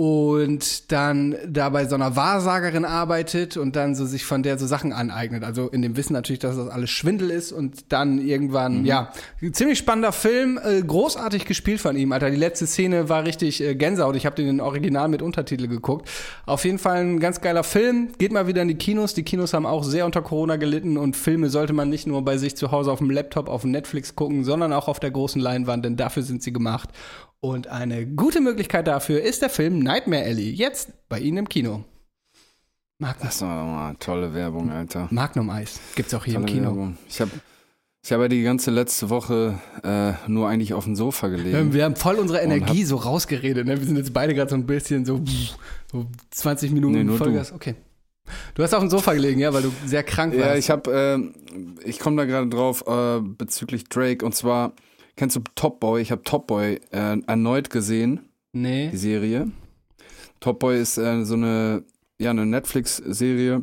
und dann da bei so einer Wahrsagerin arbeitet und dann so sich von der so Sachen aneignet. Also in dem Wissen natürlich, dass das alles Schwindel ist und dann irgendwann, ja, ziemlich spannender Film, äh, großartig gespielt von ihm, Alter. Die letzte Szene war richtig äh, Gänsehaut. Ich habe den in Original mit Untertitel geguckt. Auf jeden Fall ein ganz geiler Film. Geht mal wieder in die Kinos. Die Kinos haben auch sehr unter Corona gelitten und Filme sollte man nicht nur bei sich zu Hause auf dem Laptop, auf dem Netflix gucken, sondern auch auf der großen Leinwand, denn dafür sind sie gemacht. Und eine gute Möglichkeit dafür ist der Film Nightmare Alley. Jetzt bei Ihnen im Kino. Magnum, Das war mal tolle Werbung, Alter. Magnum Eis. Gibt's auch hier Tolle im Kino. Werbung. Ich habe ich hab ja die ganze letzte Woche äh, nur eigentlich auf dem Sofa gelegen. Wir haben voll unsere Energie so rausgeredet. Ne? Wir sind jetzt beide gerade so ein bisschen so, so 20 Minuten Nee, nur du. Vollgas. Okay. Du hast auf dem Sofa gelegen, ja, weil du sehr krank warst. Ja, ich habe, äh, ich komme da gerade drauf äh, bezüglich Drake und zwar kennst du Top Boy? Ich habe Top Boy äh, erneut gesehen, nee. die Serie. Top Boy ist äh, so eine, ja, eine Netflix-Serie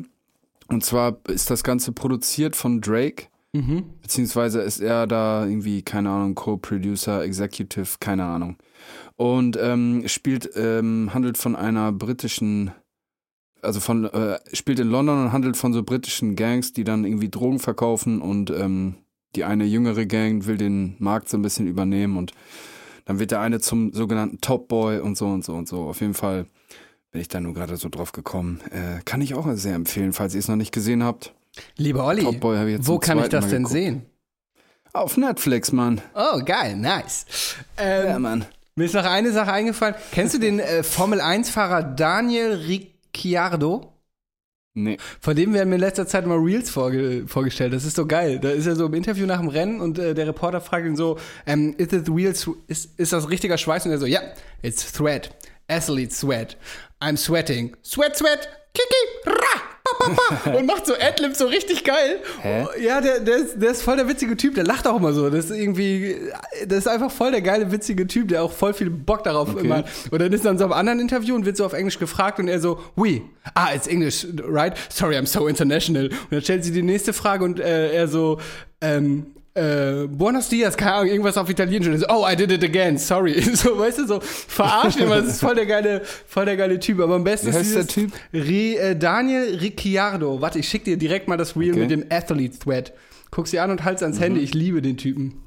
und zwar ist das Ganze produziert von Drake. Mhm. Beziehungsweise ist er da irgendwie, keine Ahnung, Co-Producer, Executive, keine Ahnung. Und ähm, spielt, ähm, handelt von einer britischen, also von, äh, spielt in London und handelt von so britischen Gangs, die dann irgendwie Drogen verkaufen und ähm, die eine jüngere Gang will den Markt so ein bisschen übernehmen und dann wird der eine zum sogenannten Top Boy und so und so und so. Auf jeden Fall bin ich da nur gerade so drauf gekommen. Äh, kann ich auch sehr empfehlen, falls ihr es noch nicht gesehen habt. Lieber Olli, wo kann ich das Mal denn geguckt. sehen? Auf Netflix, Mann. Oh, geil, nice. Ähm, Ja, Mann. Mir ist noch eine Sache eingefallen. Kennst du den äh, Formel-1-Fahrer Daniel Ricciardo? Nee. Von dem werden mir in letzter Zeit mal Reels vorge vorgestellt. Das ist so geil. Da ist er so im Interview nach dem Rennen und äh, der Reporter fragt ihn so, ähm, is it real, sw- ist, das richtiger Schweiß? Und er so, ja, it's sweat. Athlete sweat. I'm sweating. Sweat, sweat. Kiki, ra. *laughs* Und macht so Adlibs so richtig geil. Hä? Ja, der, der, ist, der ist voll der witzige Typ. Der lacht auch immer so. Das ist irgendwie, das ist einfach voll der geile, witzige Typ, der auch voll viel Bock darauf Okay. immer hat. Und dann ist er in so einem anderen Interview und wird so auf Englisch gefragt und er so, oui, ah, it's English, right? Sorry, I'm so international. Und dann stellt sie die nächste Frage und äh, er so, ähm, äh, Buenos Dias, keine Ahnung, irgendwas auf Italienisch. Und so, oh, I did it again, sorry. *laughs* So, weißt du, so verarscht immer. Das ist voll der geile, voll der geile Typ. Aber am besten ist der Typ? Ri, äh, Daniel Ricciardo. Warte, ich schick dir direkt mal das Reel Okay. mit dem Athlete-Thread. Guck sie an und halt's ans Mhm. Handy. Ich liebe den Typen.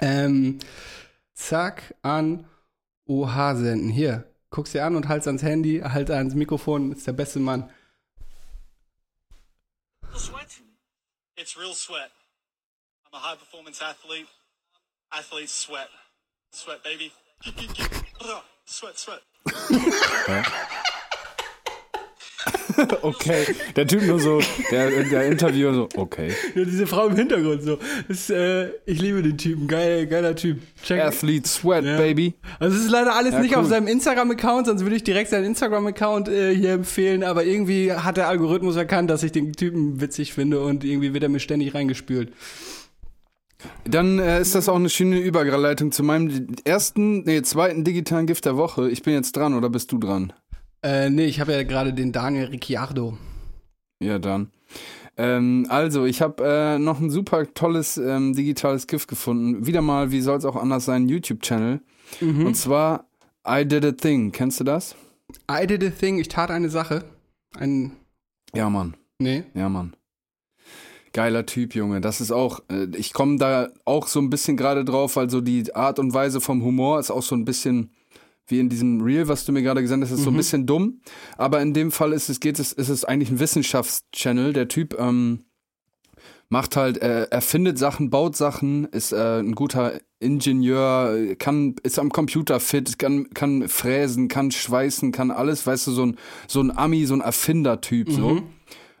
Ähm, zack, an OH senden. Hier, guck sie an und halt's ans Handy, halt ans Mikrofon. Ist der beste Mann. sweat? It's real sweat. I'm a high performance athlete. Athletes sweat. Sweat, baby. *laughs* Sweat, sweat. *laughs* Okay. Der Typ nur so, der, der Interviewer so, okay. Ja, diese Frau im Hintergrund so. Das, äh, ich liebe den Typen. Geil, geiler Typ. Check. Athlete Sweat, Ja. baby. Also es ist leider alles Ja, nicht cool. auf seinem Instagram-Account, sonst würde ich direkt seinen Instagram-Account äh, hier empfehlen, aber irgendwie hat der Algorithmus erkannt, dass ich den Typen witzig finde und irgendwie wird er mir ständig reingespült. Dann äh, ist das auch eine schöne Überleitung zu meinem ersten, nee, zweiten digitalen Gift der Woche. Ich bin jetzt dran, oder bist du dran? Äh, nee, ich habe ja gerade den Daniel Ricciardo. Ja, dann. Ähm, also, ich habe äh, noch ein super tolles ähm, digitales Gift gefunden. Wieder mal, wie soll es auch anders sein, YouTube-Channel. Und zwar I Did a Thing. Kennst du das? I did a thing, ich tat eine Sache. Ein, Ja, Mann. nee. Ja, Mann. Geiler Typ, Junge. Das ist auch, äh, ich komme da auch so ein bisschen gerade drauf, weil so die Art und Weise vom Humor ist auch so ein bisschen wie in diesem Reel, was du mir gerade gesagt hast, ist so ein bisschen dumm. Aber in dem Fall ist es, geht es, ist es eigentlich ein Wissenschaftschannel. Der Typ ähm, macht halt, äh, erfindet Sachen, baut Sachen, ist äh, ein guter Ingenieur, kann, ist am Computer fit, kann, kann fräsen, kann schweißen, kann alles, weißt du, so ein, so ein Ami, so ein Erfindertyp, so.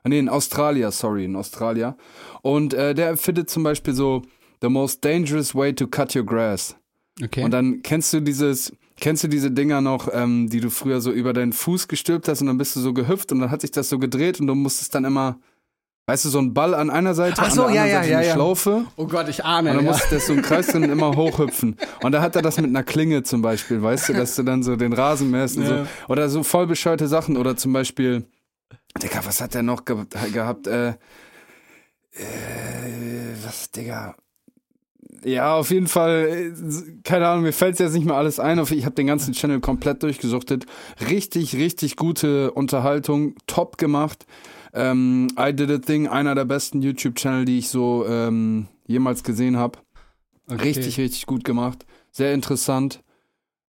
Ah, Nee, in Australia, sorry, in Australia. Und äh, der findet zum Beispiel so The most dangerous way to cut your grass. Okay. Und dann kennst du dieses, kennst du diese Dinger noch, ähm, die du früher so über deinen Fuß gestülpt hast und dann bist du so gehüpft und dann hat sich das so gedreht und du musstest dann immer, weißt du, so ein Ball an einer Seite, Ach so, an der ja, anderen ja, Seite ja, eine ja. Schlaufe. oh Gott, ich ahne. Und dann ja. musste das so im Kreis drin immer hochhüpfen. Und da hat er das mit einer Klinge zum Beispiel, weißt du, dass du dann so den Rasen mähst und so. Oder so voll bescheuerte Sachen. Oder zum Beispiel, Digga, was hat der noch ge gehabt? Äh, äh, was, Digga? Ja, auf jeden Fall, äh, keine Ahnung, mir fällt jetzt nicht mal alles ein. Ich habe den ganzen Channel komplett durchgesuchtet. Richtig, richtig gute Unterhaltung, top gemacht. Ähm, I Did a Thing, einer der besten YouTube-Channel, die ich so ähm, jemals gesehen habe. Okay. Richtig, richtig gut gemacht. Sehr interessant.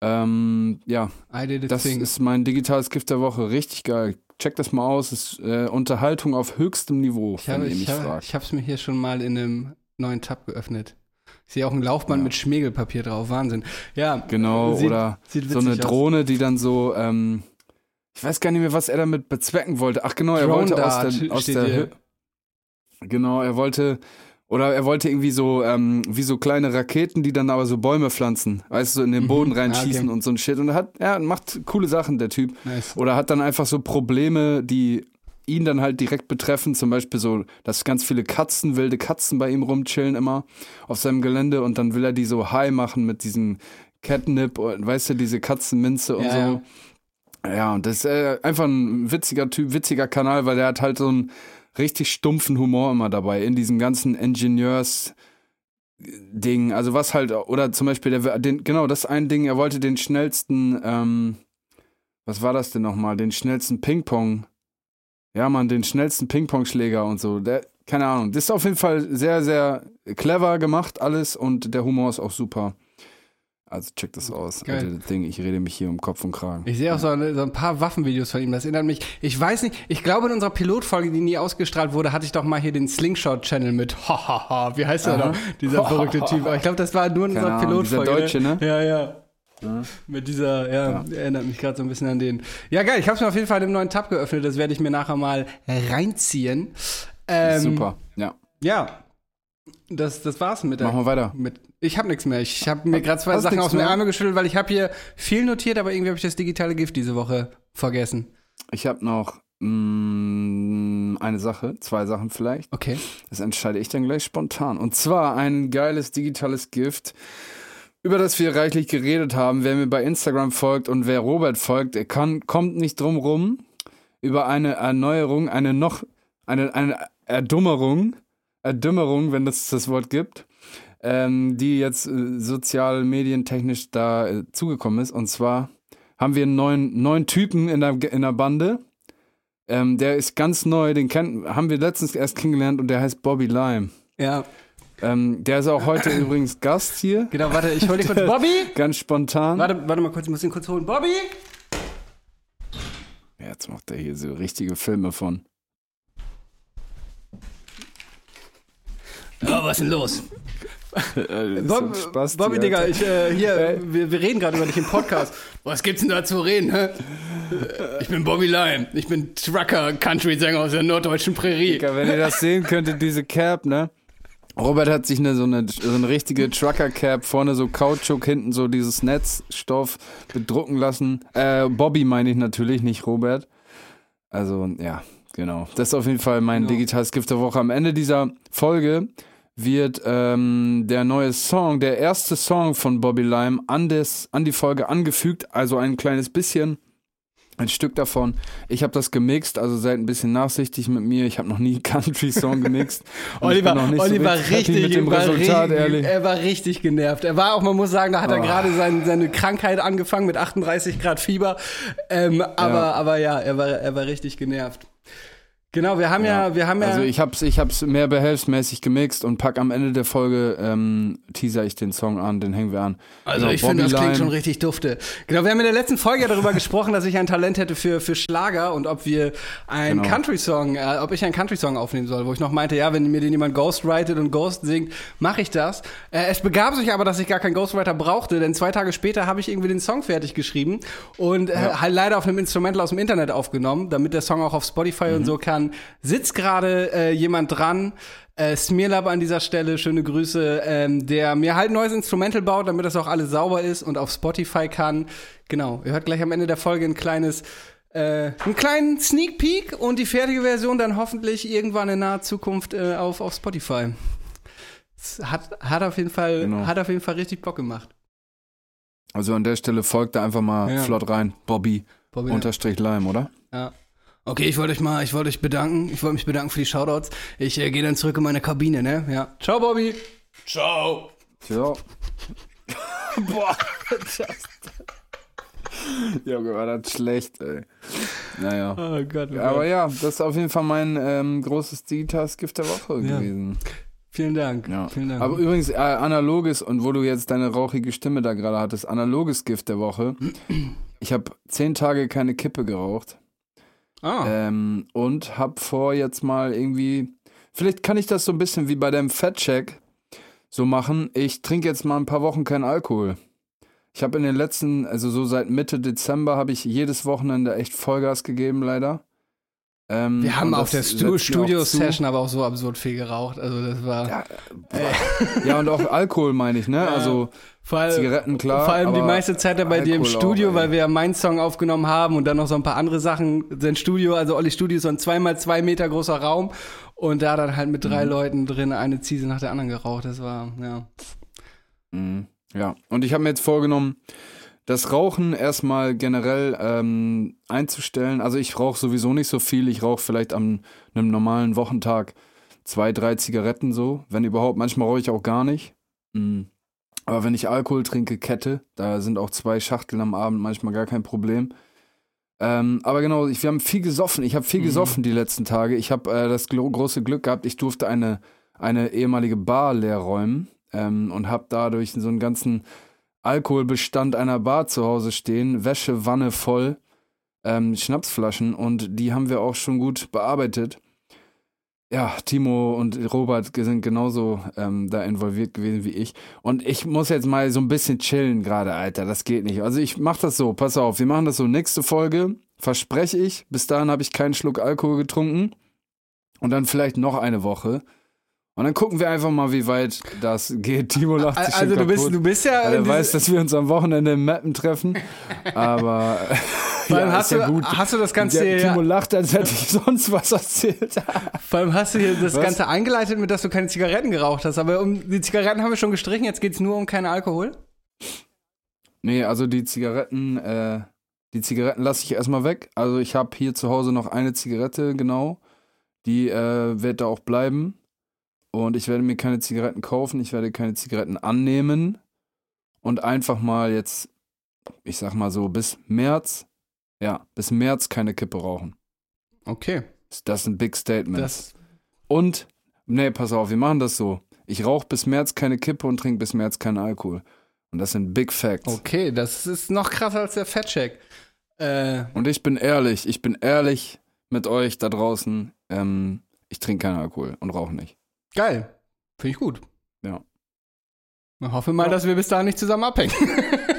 Ähm, ja, I did a das thing. ist mein digitales Gift der Woche. Richtig geil. Check das mal aus. Ist äh, Unterhaltung auf höchstem Niveau, ich wenn habe ihr mich ich habe, fragt. ich hab's mir hier schon mal in einem neuen Tab geöffnet. Ich sehe auch ein Laufband Ja. mit Schmiegelpapier drauf. Wahnsinn. Ja. Genau, Sieht- oder sieht so eine witzig aus. Drohne, die dann so, ähm, ich weiß gar nicht mehr, was er damit bezwecken wollte. Ach genau, er Drone wollte aus Dart der, aus der hier. Hü- Genau, er wollte, oder er wollte irgendwie so, ähm, wie so kleine Raketen, die dann aber so Bäume pflanzen, weißt du, so in den Boden Ah, reinschießen okay. und so ein Shit. Und er hat, er macht coole Sachen, der Typ. Nice. Oder hat dann einfach so Probleme, die ihn dann halt direkt betreffen. Zum Beispiel so, dass ganz viele Katzen, wilde Katzen bei ihm rumchillen immer auf seinem Gelände und dann will er die so high machen mit diesem Catnip, und, weißt du, diese Katzenminze und Ja, so. Ja, und das ist äh, einfach ein witziger Typ, witziger Kanal, weil der hat halt so einen richtig stumpfen Humor immer dabei in diesem ganzen Ingenieurs- Ding, also was halt, oder zum Beispiel, der, den, genau, das ein Ding, er wollte den schnellsten, ähm, was war das denn nochmal, den schnellsten Ping-Pong, ja man, den schnellsten Ping-Pong-Schläger und so, der, keine Ahnung, das ist auf jeden Fall sehr, sehr clever gemacht alles und der Humor ist auch super. Also check das aus, Geil. Alter, Ding, ich rede mich hier um Kopf und Kragen. Ich sehe auch so, eine, so ein paar Waffenvideos von ihm. Das erinnert mich. Ich weiß nicht, ich glaube in unserer Pilotfolge, die nie ausgestrahlt wurde, hatte ich doch mal hier den Slingshot-Channel mit. *laughs* Hahaha, wie heißt der noch? Dieser *laughs* verrückte Typ. Aber ich glaube, das war nur in Keine unserer Ahnung, dieser Pilotfolge. Deutsche, ne? Ja, ja. Mit dieser, ja, erinnert mich gerade so ein bisschen an den. Ja, geil, ich habe mir auf jeden Fall einen neuen Tab geöffnet. Das werde ich mir nachher mal reinziehen. Ähm, Super, ja. Ja. Das, das war's mit der. Machen wir weiter. Mit, ich habe nichts mehr. Ich habe mir gerade zwei Sachen aus dem? Ärmel geschüttelt, weil ich habe hier viel notiert, aber irgendwie habe ich das digitale Gift diese Woche vergessen. Ich habe noch mh, eine Sache, zwei Sachen vielleicht. Okay. Das entscheide ich dann gleich spontan. Und zwar ein geiles digitales Gift, über das wir reichlich geredet haben. Wer mir bei Instagram folgt und wer Robert folgt, der kann, kommt nicht drum rum, über eine Erneuerung, eine noch, eine, eine Erdummerung, Erdümmerung, wenn es das Wort gibt, ähm, die jetzt äh, sozial medientechnisch da äh, zugekommen ist. Und zwar haben wir einen neuen, neuen Typen in der, in der Bande. Ähm, der ist ganz neu, den kennen, haben wir letztens erst kennengelernt und der heißt Bobby Lime. Ja, Ähm, der ist auch heute *clears throat* übrigens Gast hier, genau, warte, ich hol dich kurz. *laughs* Bobby! ganz spontan. Warte, warte mal kurz, ich muss ihn kurz holen. Bobby! Jetzt macht er hier so richtige Filme von. Oh, was ist denn los? Äh, Bob, Spasti, Bobby, Digga, ich, äh, hier, wir, wir reden gerade über dich im Podcast. Was gibt's denn da zu reden, hä? Äh, Ich bin Bobby Lime. Ich bin Trucker-Country-Sänger aus der norddeutschen Prärie. Digga, wenn ihr das sehen könntet, diese Cap, ne? Robert hat sich eine, so, eine, so eine richtige Trucker-Cap, vorne so Kautschuk, hinten so dieses Netzstoff bedrucken lassen. Äh, Bobby meine ich natürlich, nicht Robert. Also, ja, genau. Das ist auf jeden Fall mein Genau. digitales Gift der Woche. Am Ende dieser Folge wird ähm, der neue Song, der erste Song von Bobby Lime an, des, an die Folge angefügt, also ein kleines bisschen. Ein Stück davon. Ich habe das gemixt, also seid ein bisschen nachsichtig mit mir. Ich habe noch nie einen Country-Song gemixt. *laughs* Oliver, nicht so Oliver richtig mit dem war Resultat, richtig, ehrlich. er war richtig genervt. Er war auch, man muss sagen, da hat er Oh. gerade sein, seine Krankheit angefangen mit 38 Grad Fieber. Ähm, aber, Ja. aber ja, er war, er war richtig genervt. Genau, wir haben ja, wir haben ja. Also ich hab's, ich hab's mehr behelfsmäßig gemixt und pack am Ende der Folge ähm, teaser ich den Song an, den hängen wir an. Also Genau, ich finde, das klingt schon richtig dufte. Genau, wir haben in der letzten Folge ja darüber *laughs* gesprochen, dass ich ein Talent hätte für, für Schlager und ob wir einen Genau. Country-Song, äh, ob ich einen Country-Song aufnehmen soll, wo ich noch meinte, ja, wenn mir den jemand ghostwritet und Ghost singt, mache ich das. Äh, es begab sich aber, dass ich gar keinen Ghostwriter brauchte, denn zwei Tage später habe ich irgendwie den Song fertig geschrieben und äh, halt leider auf einem Instrumental aus dem Internet aufgenommen, damit der Song auch auf Spotify und so kann Sitzt gerade äh, jemand dran. Äh, Smearlab an dieser Stelle, schöne Grüße, ähm, der mir halt ein neues Instrumental baut, damit das auch alles sauber ist und auf Spotify kann. Genau, ihr hört gleich am Ende der Folge ein kleines, äh, einen kleinen Sneak Peek und die fertige Version dann hoffentlich irgendwann in naher Zukunft äh, auf, auf Spotify. Hat, hat, auf jeden Fall, Genau. hat auf jeden Fall richtig Bock gemacht. Also an der Stelle folgt da einfach mal Ja. flott rein. Bobby Bobby, unterstrich Lime, oder? Ja. Okay, ich wollte euch mal, ich wollte euch bedanken. Ich wollte mich bedanken für die Shoutouts. Ich äh, gehe dann zurück in meine Kabine, ne? Ja. Ciao, Bobby. Ciao. Ja. *laughs* Boah, Junge, war das schlecht, ey. Naja. Oh Gott. oh Aber Gott. ja, das ist auf jeden Fall mein ähm, großes Digitals-Gift der Woche Ja. gewesen. Vielen Dank. Ja. Vielen Dank. Aber übrigens, äh, analoges, und wo du jetzt deine rauchige Stimme da gerade hattest, analoges Gift der Woche. Ich habe zehn Tage keine Kippe geraucht. Ah. Ähm, und hab vor jetzt mal irgendwie, vielleicht kann ich das so ein bisschen wie bei deinem Fettcheck so machen. Ich trinke jetzt mal ein paar Wochen keinen Alkohol. Ich habe in den letzten, also so seit Mitte Dezember, habe ich jedes Wochenende echt Vollgas gegeben, leider. Ähm, Wir haben auf der Stu. Studio-Session aber auch so absurd viel geraucht. Also das war. Ja, *laughs* Ja, und auch Alkohol meine ich, ne? Ja. Also Vor allem, Zigaretten, klar. vor allem die meiste Zeit da bei dir im Alkohol auch, Studio, ey. weil wir ja meinen Song aufgenommen haben und dann noch so ein paar andere Sachen. Sein Studio, also Olli Studio ist so ein zweimal zwei Meter großer Raum und da dann halt mit drei Mhm. Leuten drin eine Ziese nach der anderen geraucht. Das war, ja. Mhm. Ja, und ich habe mir jetzt vorgenommen, das Rauchen erstmal generell ähm, einzustellen. Also ich rauche sowieso nicht so viel. Ich rauche vielleicht an einem normalen Wochentag zwei, drei Zigaretten so, wenn überhaupt. Manchmal rauche ich auch gar nicht. Mhm. Aber wenn ich Alkohol trinke, Kette, da sind auch zwei Schachteln am Abend manchmal gar kein Problem. Ähm, aber genau, ich, wir haben viel gesoffen. Ich habe viel gesoffen die letzten Tage. Ich habe äh, das große Glück gehabt, ich durfte eine, eine ehemalige Bar leer räumen ähm, und habe dadurch so einen ganzen Alkoholbestand einer Bar zu Hause stehen, Wäschewanne voll, ähm, Schnapsflaschen und die haben wir auch schon gut bearbeitet. Ja, Timo und Robert sind genauso ähm, da involviert gewesen wie ich. Und ich muss jetzt mal so ein bisschen chillen gerade, Alter. Das geht nicht. Also ich mach das so, pass auf, wir machen das so. Nächste Folge, verspreche ich. Bis dahin habe ich keinen Schluck Alkohol getrunken. Und dann vielleicht noch eine Woche. Und dann gucken wir einfach mal, wie weit das geht. Timo lacht sich Also du bist, kaputt. du bist ja. Weil er weiß, dass wir uns am Wochenende im Mappen treffen. Aber *laughs* vor allem ja, hast, ja du, gut. hast du das Ganze Der hier, Timo lacht, als hätte ich sonst was erzählt. *laughs* vor allem hast du hier das Was? Ganze eingeleitet mit, dass du keine Zigaretten geraucht hast. Aber um die Zigaretten haben wir schon gestrichen, jetzt geht's nur um keinen Alkohol. nee, also die Zigaretten, äh, die Zigaretten lasse ich erstmal weg. Also ich habe hier zu Hause noch eine Zigarette, genau. Die äh, wird da auch bleiben. Und ich werde mir keine Zigaretten kaufen, ich werde keine Zigaretten annehmen. Und einfach mal jetzt, ich sag mal so, bis März, ja, bis März keine Kippe rauchen. Okay. Das ist ein Big Statement. Das, Und, nee, pass auf, wir machen das so. Ich rauche bis März keine Kippe und trinke bis März keinen Alkohol. Und das sind Big Facts. okay, das ist noch krasser als der Fettcheck. Äh, Und ich bin ehrlich, ich bin ehrlich mit euch da draußen. Ähm, ich trinke keinen Alkohol und rauche nicht. geil. Finde ich gut. Ja. Ich hoffe mal, dass wir bis dahin nicht zusammen abhängen. *laughs*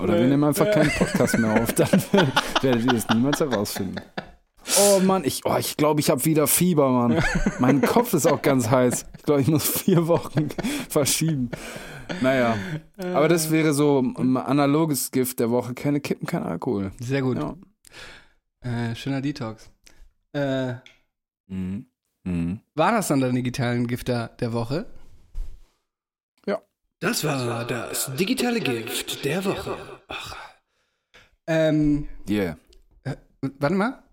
Oder wir nehmen einfach keinen Podcast mehr auf, dann *laughs* werdet ihr es niemals herausfinden. Oh Mann, ich glaube, ich, glaub, ich habe wieder Fieber, Mann. Mein Kopf ist auch ganz heiß. Ich glaube, ich muss vier Wochen *laughs* verschieben. Naja, aber das wäre so ein analoges Gift der Woche. Keine Kippen, kein Alkohol. Sehr gut. Ja. Äh, schöner Detox. Äh, Mhm. Mhm. war das dann deine digitalen Gifter der Woche? Das war das digitale Gift der Woche. Ähm, Yeah. warte mal.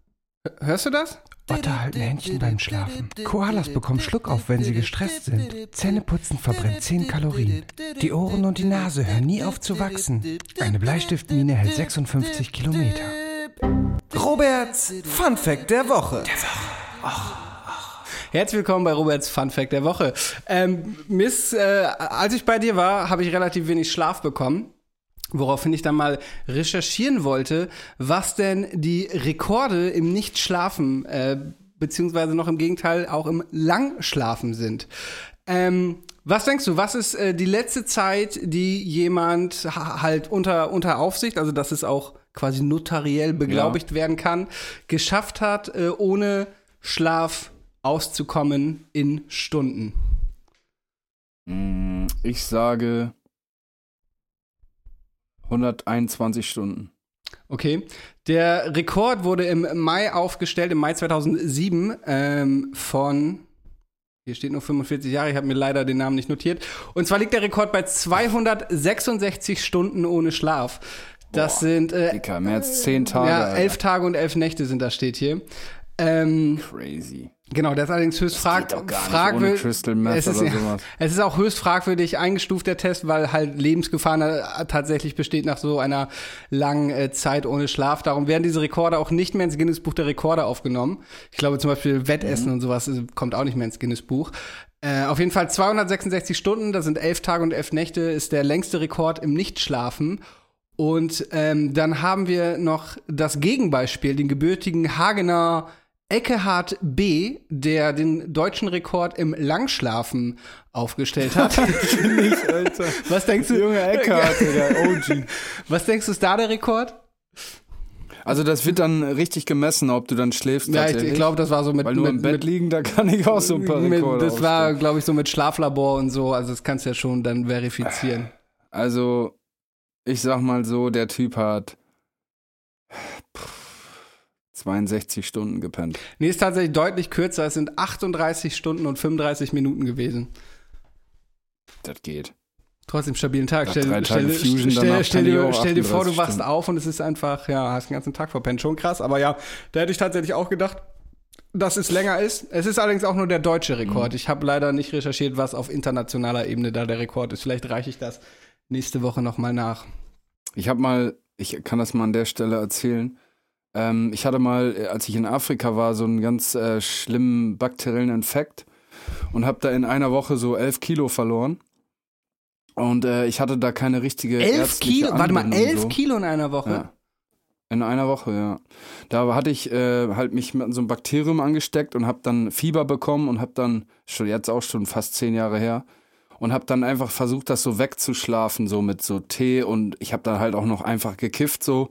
Hörst du das? Otter halten Händchen beim Schlafen. Koalas bekommen Schluckauf, wenn sie gestresst sind. Zähneputzen verbrennt 10 Kalorien. Die Ohren und die Nase hören nie auf zu wachsen. Eine Bleistiftmine hält 56 Kilometer. Roberts Fun Fact der Woche. Herzlich willkommen bei Roberts Fun Fact der Woche. Ähm, Miss, äh, als ich bei dir war, habe ich relativ wenig Schlaf bekommen. Woraufhin ich dann mal recherchieren wollte, was denn die Rekorde im Nichtschlafen, äh, beziehungsweise noch im Gegenteil auch im Langschlafen sind. Ähm, was denkst du, was ist äh, die letzte Zeit, die jemand ha halt unter, unter Aufsicht, also dass es auch quasi notariell beglaubigt werden kann, geschafft hat, äh, ohne Schlaf auszukommen in Stunden? Mm, Ich sage 121 Stunden. Okay. Der Rekord wurde im Mai aufgestellt, im Mai 2007, ähm, von. Hier steht nur 45 Jahre, ich habe mir leider den Namen nicht notiert. Und zwar liegt der Rekord bei 266 Stunden ohne Schlaf. Das Boah, sind äh, Dicker, mehr als 10 Tage. ja, Alter. elf Tage und elf Nächte sind da steht hier. Ähm, Crazy. genau, das ist allerdings höchst frag fragwürdig. es, ist, sowas. *laughs* es ist auch höchst fragwürdig eingestuft, der Test, weil halt Lebensgefahr tatsächlich besteht nach so einer langen äh, Zeit ohne Schlaf. Darum werden diese Rekorde auch nicht mehr ins Guinness-Buch der Rekorde aufgenommen. Ich glaube zum Beispiel Wettessen Mhm. und sowas äh, kommt auch nicht mehr ins Guinness-Buch. Äh, auf jeden Fall 266 Stunden, das sind elf Tage und elf Nächte, ist der längste Rekord im Nichtschlafen. Und ähm, dann haben wir noch das Gegenbeispiel, den gebürtigen Hagener Eckehard B., der den deutschen Rekord im Langschlafen aufgestellt hat. *laughs* Nicht, Alter. Was denkst du? Junge Eckhart, Digga, OG. Was denkst du, ist da der Rekord? Also das wird dann richtig gemessen, ob du dann schläfst. Ja, ich, ich glaube, das war so mit, Weil nur mit, im Bett mit, liegen, da kann ich auch so ein paar mit Rekorde Das war, aufstellen. glaube ich, so mit Schlaflabor und so. Also das kannst du ja schon dann verifizieren. Also, ich sag mal so, der Typ hat pff, 62 Stunden gepennt. Nee, ist tatsächlich deutlich kürzer. Es sind 38 Stunden und 35 Minuten gewesen. Das geht. Trotzdem stabilen Tag. Stell, stell, stell, stell, ich dir, stell dir vor, du 38 wachst Stunden. auf und es ist einfach, ja, hast den ganzen Tag verpennt. Schon krass. Aber ja, da hätte ich tatsächlich auch gedacht, dass es länger ist. Es ist allerdings auch nur der deutsche Mhm. Rekord. Ich habe leider nicht recherchiert, was auf internationaler Ebene da der Rekord ist. Vielleicht reiche ich das nächste Woche nochmal nach. Ich habe mal, ich kann das mal an der Stelle erzählen. Ähm, ich hatte mal, äh, als ich in Afrika war, so einen ganz äh, schlimmen bakteriellen Infekt und habe da in einer Woche so elf Kilo verloren. Und äh, ich hatte da keine richtige Elf Kilo? Warte mal, elf so. Kilo in einer Woche? Ja. In einer Woche, ja. Da hatte ich äh, halt mich mit so einem Bakterium angesteckt und habe dann Fieber bekommen und habe dann, schon jetzt auch schon fast zehn Jahre her, und habe dann einfach versucht, das so wegzuschlafen, so mit so Tee und ich habe dann halt auch noch einfach gekifft so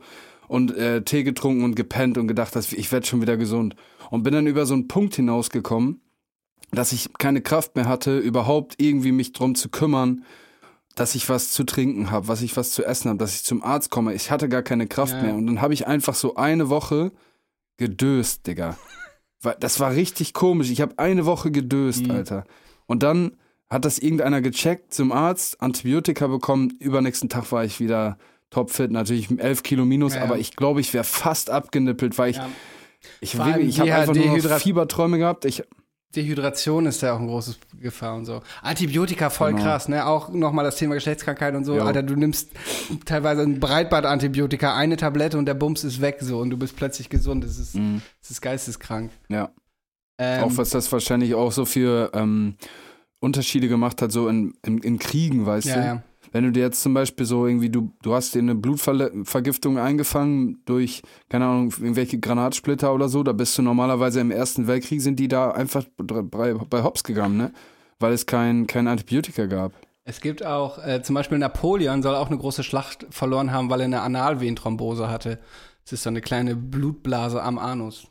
und äh, Tee getrunken und gepennt und gedacht, dass ich werde schon wieder gesund. Und bin dann über so einen Punkt hinausgekommen, dass ich keine Kraft mehr hatte, überhaupt irgendwie mich drum zu kümmern, dass ich was zu trinken habe, was ich was zu essen habe, dass ich zum Arzt komme. Ich hatte gar keine Kraft Ja. mehr. Und dann habe ich einfach so eine Woche gedöst, Digga. *laughs* Das war richtig komisch. Ich habe eine Woche gedöst, Mhm. Alter. Und dann hat das irgendeiner gecheckt zum Arzt, Antibiotika bekommen. Übernächsten Tag war ich wieder topfit, natürlich 11 Kilo minus, Ja, ja. aber ich glaube, ich wäre fast abgenippelt, weil ich, Ja. ich, allem ich habe einfach nur Fieberträume gehabt. Ich, Dehydration ist ja auch ein großes Gefahr und so. Antibiotika voll Genau. krass, ne? Auch nochmal das Thema Geschlechtskrankheit und so. Jo. Alter, du nimmst teilweise ein Breitbandantibiotika, eine Tablette und der Bums ist weg so und du bist plötzlich gesund. Das ist, Mhm. das ist geisteskrank. ja. Ähm, Auch was das wahrscheinlich auch so für ähm, Unterschiede gemacht hat, so in, in, in Kriegen, weißt ja, du? ja. Wenn du dir jetzt zum Beispiel so irgendwie, du, du hast dir eine Blutvergiftung eingefangen durch, keine Ahnung, irgendwelche Granatsplitter oder so, da bist du normalerweise im Ersten Weltkrieg, sind die da einfach bei, bei Hops gegangen, ne? Weil es kein, kein Antibiotika gab. Es gibt auch, äh, zum Beispiel Napoleon soll auch eine große Schlacht verloren haben, weil er eine Analvenenthrombose hatte. Das ist so eine kleine Blutblase am Anus.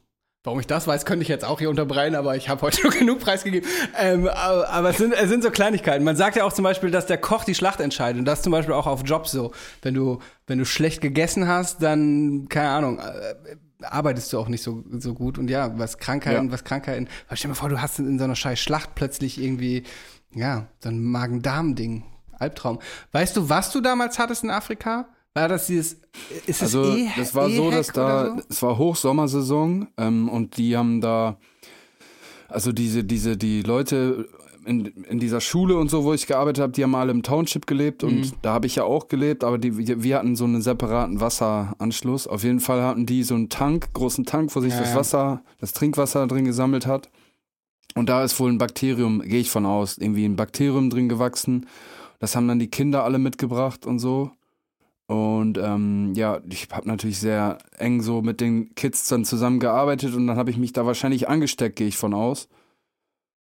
Warum ich das weiß, könnte ich jetzt auch hier unterbreiten, aber ich habe heute *laughs* schon genug preisgegeben. Ähm, aber aber es, sind, es sind so Kleinigkeiten. Man sagt ja auch zum Beispiel, dass der Koch die Schlacht entscheidet. Und das ist zum Beispiel auch auf Jobs so. Wenn du, wenn du schlecht gegessen hast, dann, keine Ahnung, äh, arbeitest du auch nicht so, so gut. Und ja, was Krankheiten, Ja. was Krankheiten. Stell dir mal vor, du hast in so einer scheiß Schlacht plötzlich irgendwie, ja, so ein Magen-Darm-Ding. Albtraum. Weißt du, was du damals hattest in Afrika? War das dieses, ist es Also, eh, das war so, dass da, so? es war Hochsommersaison ähm, und die haben da, also diese, diese, die Leute in, in dieser Schule und so, wo ich gearbeitet habe, die haben alle im Township gelebt und Mhm. da habe ich ja auch gelebt, aber die, wir- hatten so einen separaten Wasseranschluss. Auf jeden Fall hatten die so einen Tank, großen Tank, wo sich Ja, das. Wasser, das Trinkwasser drin gesammelt hat. Und da ist wohl ein Bakterium, gehe ich von aus, irgendwie ein Bakterium drin gewachsen. Das haben dann die Kinder alle mitgebracht und so. Und ähm, ja, ich habe natürlich sehr eng so mit den Kids dann zusammengearbeitet und dann habe ich mich da wahrscheinlich angesteckt, gehe ich von aus.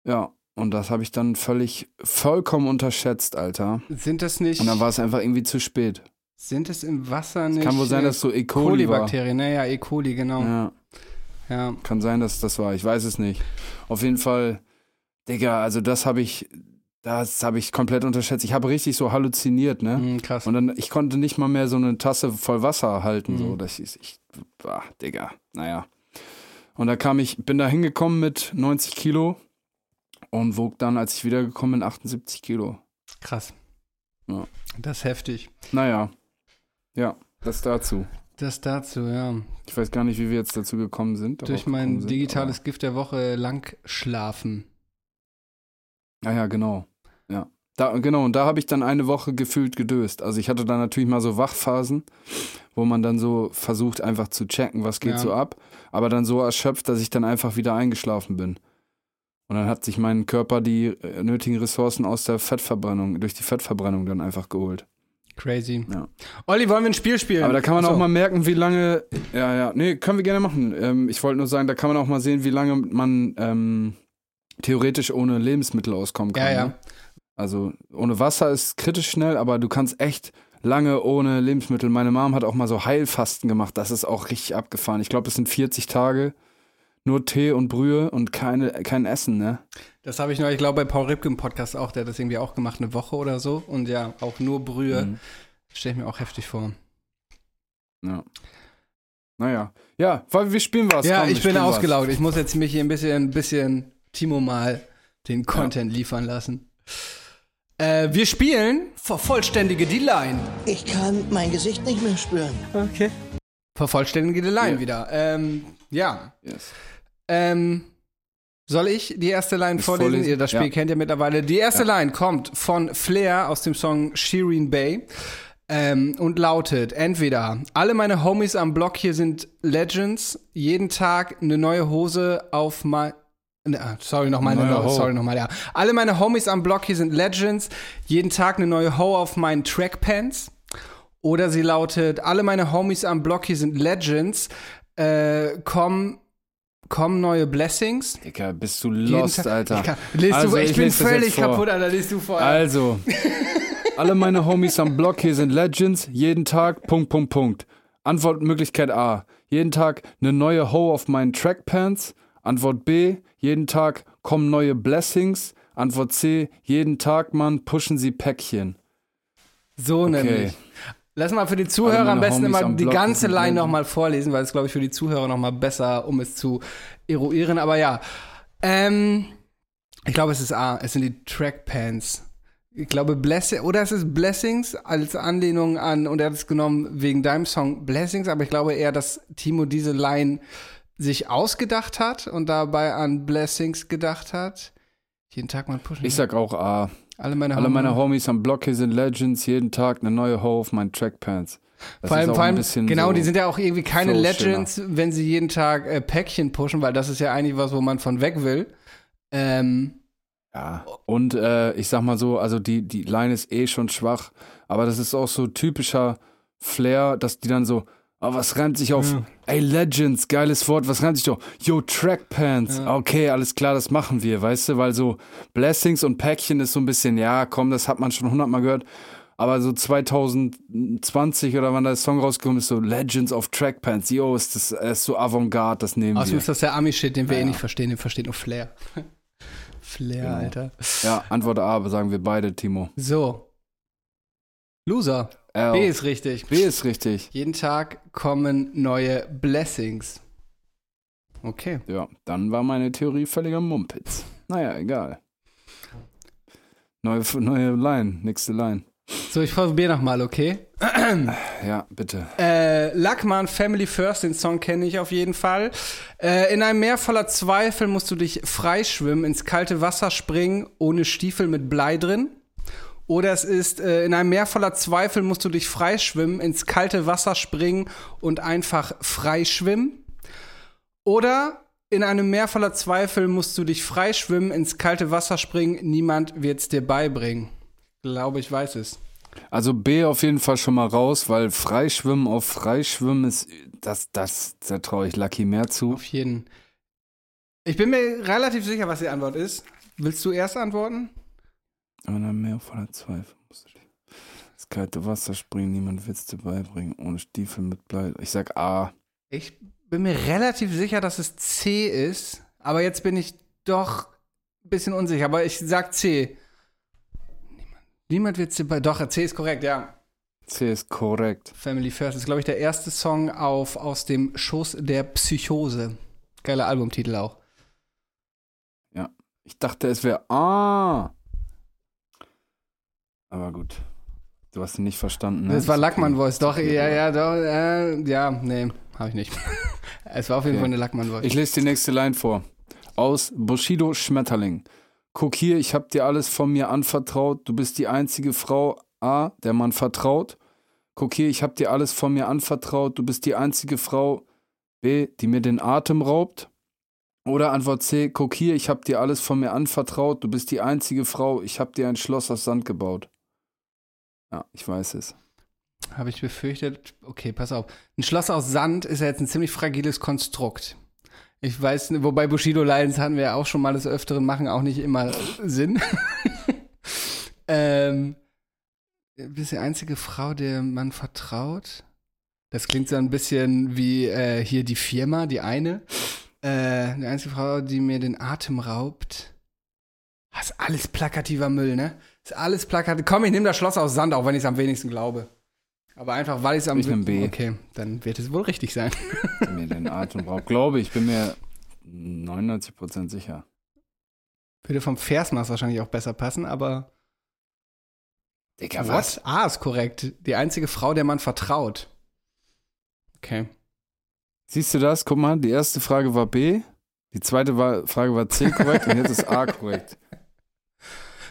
Ja, Und das habe ich dann völlig, vollkommen unterschätzt, Alter. Sind das nicht, Und dann war es einfach irgendwie zu spät. sind es im Wasser nicht Kann wohl sein, dass so E. coli war. Kolibakterien? Naja, E. coli, genau. Ja. Ja, kann sein, dass das war. Ich weiß es nicht. Auf jeden Fall, Digga, also das habe ich, das habe ich komplett unterschätzt. Ich habe richtig so halluziniert, ne? Hm, krass. Und dann, ich konnte nicht mal mehr so eine Tasse voll Wasser halten, so. Mhm. Das ist, ich, ah, Digga, naja. Und da kam ich, bin da hingekommen mit 90 Kilo und wog dann, als ich wiedergekommen bin, 78 Kilo. krass. Ja. Das ist heftig. Naja, ja, das dazu. Das dazu, ja. Ich weiß gar nicht, wie wir jetzt dazu gekommen sind. Durch mein gekommen sind, digitales Gift der Woche lang schlafen. Ah ja, genau. Ja. Da, genau, und da habe ich dann eine Woche gefühlt gedöst. Also ich hatte dann natürlich mal so Wachphasen, wo man dann so versucht, einfach zu checken, was geht Ja. so ab. Aber dann so erschöpft, dass ich dann einfach wieder eingeschlafen bin. Und dann hat sich mein Körper die äh, nötigen Ressourcen aus der Fettverbrennung, durch die Fettverbrennung dann einfach geholt. Crazy. Ja. Olli, wollen wir ein Spiel spielen? Aber da kann man Achso. auch mal merken, wie lange. Ja, ja, nee, können wir gerne machen. Ähm, ich wollte nur sagen, da kann man auch mal sehen, wie lange man ähm, theoretisch ohne Lebensmittel auskommen kann. Ja, ja. Ne? Also ohne Wasser ist kritisch schnell, aber du kannst echt lange ohne Lebensmittel. Meine Mom hat auch mal so Heilfasten gemacht. Das ist auch richtig abgefahren. Ich glaube, es sind 40 Tage. Nur Tee und Brühe und keine, kein Essen, ne? Das habe ich noch, ich glaube, bei Paul Ripke im Podcast auch, der hat das irgendwie auch gemacht, eine Woche oder so. Und ja, auch nur Brühe. Mhm. Stelle ich mir auch heftig vor. Ja. Naja. Ja, weil wir spielen was. ja, Komm, ich bin spielen was. ausgelaugt. Ich muss jetzt mich hier ein bisschen, ein bisschen Timo mal den Content liefern lassen. Äh, wir spielen Vervollständige die Line. Ich kann mein Gesicht nicht mehr spüren. Okay. Vervollständige die Line Ja. wieder. Ähm, ja. Yes. Ähm, soll ich die erste Line Ich vorlesen? vorlesen? Ihr das Spiel Ja. kennt ihr mittlerweile. Die erste Line kommt von Flair aus dem Song Shireen Bay ähm, und lautet entweder alle meine Homies am Block hier sind Legends, jeden Tag eine neue Hose auf mein sorry, nochmal, Neue ne, Ho. sorry, nochmal, ja. Alle meine Homies am Block hier sind Legends, jeden Tag eine neue Ho auf meinen Trackpants. Oder sie lautet, alle meine Homies am Block hier sind Legends, äh, kommen, kommen neue Blessings. Digga, bist du lost, Alter. Ich, kann, Also, du, ich, ich bin völlig kaputt, Alter, liest du vor. Also, *laughs* alle meine Homies am Block hier sind Legends, jeden Tag, Punkt, Punkt, Punkt. Antwortmöglichkeit A, jeden Tag eine neue Ho auf meinen Trackpants. Antwort B, jeden Tag kommen neue Blessings. Antwort C, jeden Tag, Mann, pushen sie Päckchen. so nämlich. Lass mal für die Zuhörer am besten Homies immer am die Block ganze Line nochmal vorlesen, weil es, glaube ich, für die Zuhörer nochmal besser, um es zu eruieren. Aber ja, ähm, ich glaube, es ist A, es sind die Trackpants. Ich glaube, Blessing, oder es ist Blessings als Anlehnung an, und er hat es genommen wegen deinem Song Blessings, aber ich glaube eher, dass Timo diese Line sich ausgedacht hat und dabei an Blessings gedacht hat. Jeden Tag mal pushen. Ich sag auch A. alle meine, Alle meine Homies- Homies am Block hier sind Legends, jeden Tag eine neue Ho auf meinen Trackpants. Das vor allem, vor ein allem bisschen genau, so die sind ja auch irgendwie keine. Legends, wenn sie jeden Tag äh, Päckchen pushen, weil das ist ja eigentlich was, wo man von weg will. Ähm, Ja. Und äh, ich sag mal so, also die, die Line ist eh schon schwach, aber das ist auch so typischer Flair, dass die dann so, oh, was reimt sich auf, ey, Legends, geiles Wort, was reimt sich doch, yo, Trackpants, Ja. okay, alles klar, das machen wir, weißt du, weil so Blessings und Päckchen ist so ein bisschen, ja, komm, das hat man schon hundertmal gehört, aber so 2020 oder wann der Song rausgekommen ist, so Legends of Trackpants, yo, ist das ist so Avantgarde, das nehmen außerdem wir. ist das der Ami-Shit, den wir eh Ja. nicht verstehen, den versteht nur Flair. *laughs* Flair, Genau. Alter. Ja, Antwort A, sagen wir beide, Timo. So. Loser. L. B ist richtig. B ist richtig. Jeden Tag kommen neue Blessings. Okay. Ja, dann war meine Theorie völliger Mumpitz. Naja, egal. Neue, neue Line, nächste Line. So, ich probiere nochmal, okay? *clears throat* Ja, bitte. Äh, Lackmann, Family First, den Song kenne ich auf jeden Fall. Äh, in einem Meer voller Zweifel musst du dich freischwimmen, ins kalte Wasser springen, ohne Stiefel mit Blei drin. Oder es ist, äh, in einem Meer voller Zweifel musst du dich freischwimmen, ins kalte Wasser springen und einfach freischwimmen. Oder in einem Meer voller Zweifel musst du dich freischwimmen, ins kalte Wasser springen, niemand wird's dir beibringen. Glaube, ich weiß es. Also B auf jeden Fall schon mal raus, weil Freischwimmen auf Freischwimmen ist, das, das, da traue ich Lucky mehr zu. Auf jeden. Ich bin mir relativ sicher, was die Antwort ist. Willst du erst antworten? Aber dann mehr voller Zweifel musst du dich. Das kalte Wasser springen, niemand wird's dir beibringen. Ohne Stiefel mit Blei. Ich sag A. Ich bin mir relativ sicher, dass es C ist, aber jetzt bin ich doch ein bisschen unsicher, aber ich sag C. Niemand, niemand wird sie bei. Doch, C ist korrekt, ja. C ist korrekt. Family First ist, glaube ich, der erste Song auf, aus dem Schoß der Psychose. Geiler Albumtitel auch. Ich dachte, es wäre A. Aber gut. Du hast ihn nicht verstanden. Ne? Das war Ist Lackmann okay. Voice, doch, ja, ja, doch, äh, ja, nee, habe ich nicht. *laughs* es war auf jeden Okay. Fall eine Lackmann Voice. Ich lese die nächste Line vor. Aus Bushido Schmetterling. Guck hier, ich hab dir alles von mir anvertraut. Du bist die einzige Frau, A, der man vertraut. Guck hier, ich hab dir alles von mir anvertraut. Du bist die einzige Frau, B, die mir den Atem raubt. Oder Antwort C, guck hier, ich hab dir alles von mir anvertraut. Du bist die einzige Frau, ich hab dir ein Schloss aus Sand gebaut. Ja, ich weiß es. Habe ich befürchtet, okay, pass auf. Ein Schloss aus Sand ist ja jetzt ein ziemlich fragiles Konstrukt. Ich weiß, wobei Bushido Lions hatten wir ja auch schon mal des Öfteren, machen auch nicht immer Sinn. *laughs* ähm, bist die einzige Frau, der man vertraut. Das klingt so ein bisschen wie äh, hier die Firma, die eine. Äh, die einzige Frau, die mir den Atem raubt. Das ist alles plakativer Müll, ne? Ist alles plakativ. Komm, ich nehme das Schloss aus Sand, auch wenn ich es am wenigsten glaube. Aber einfach, weil ich es am Ich nehm B. Okay, dann wird es wohl richtig sein. mir den Atem raubt. Glaube ich, bin mir 99% sicher. Würde vom Versmaß wahrscheinlich auch besser passen, aber. Digga, What? A ist korrekt. Die einzige Frau, der man vertraut. Okay. Siehst du das? Guck mal, die erste Frage war B, die zweite war, Frage war C korrekt und jetzt ist A korrekt. *laughs*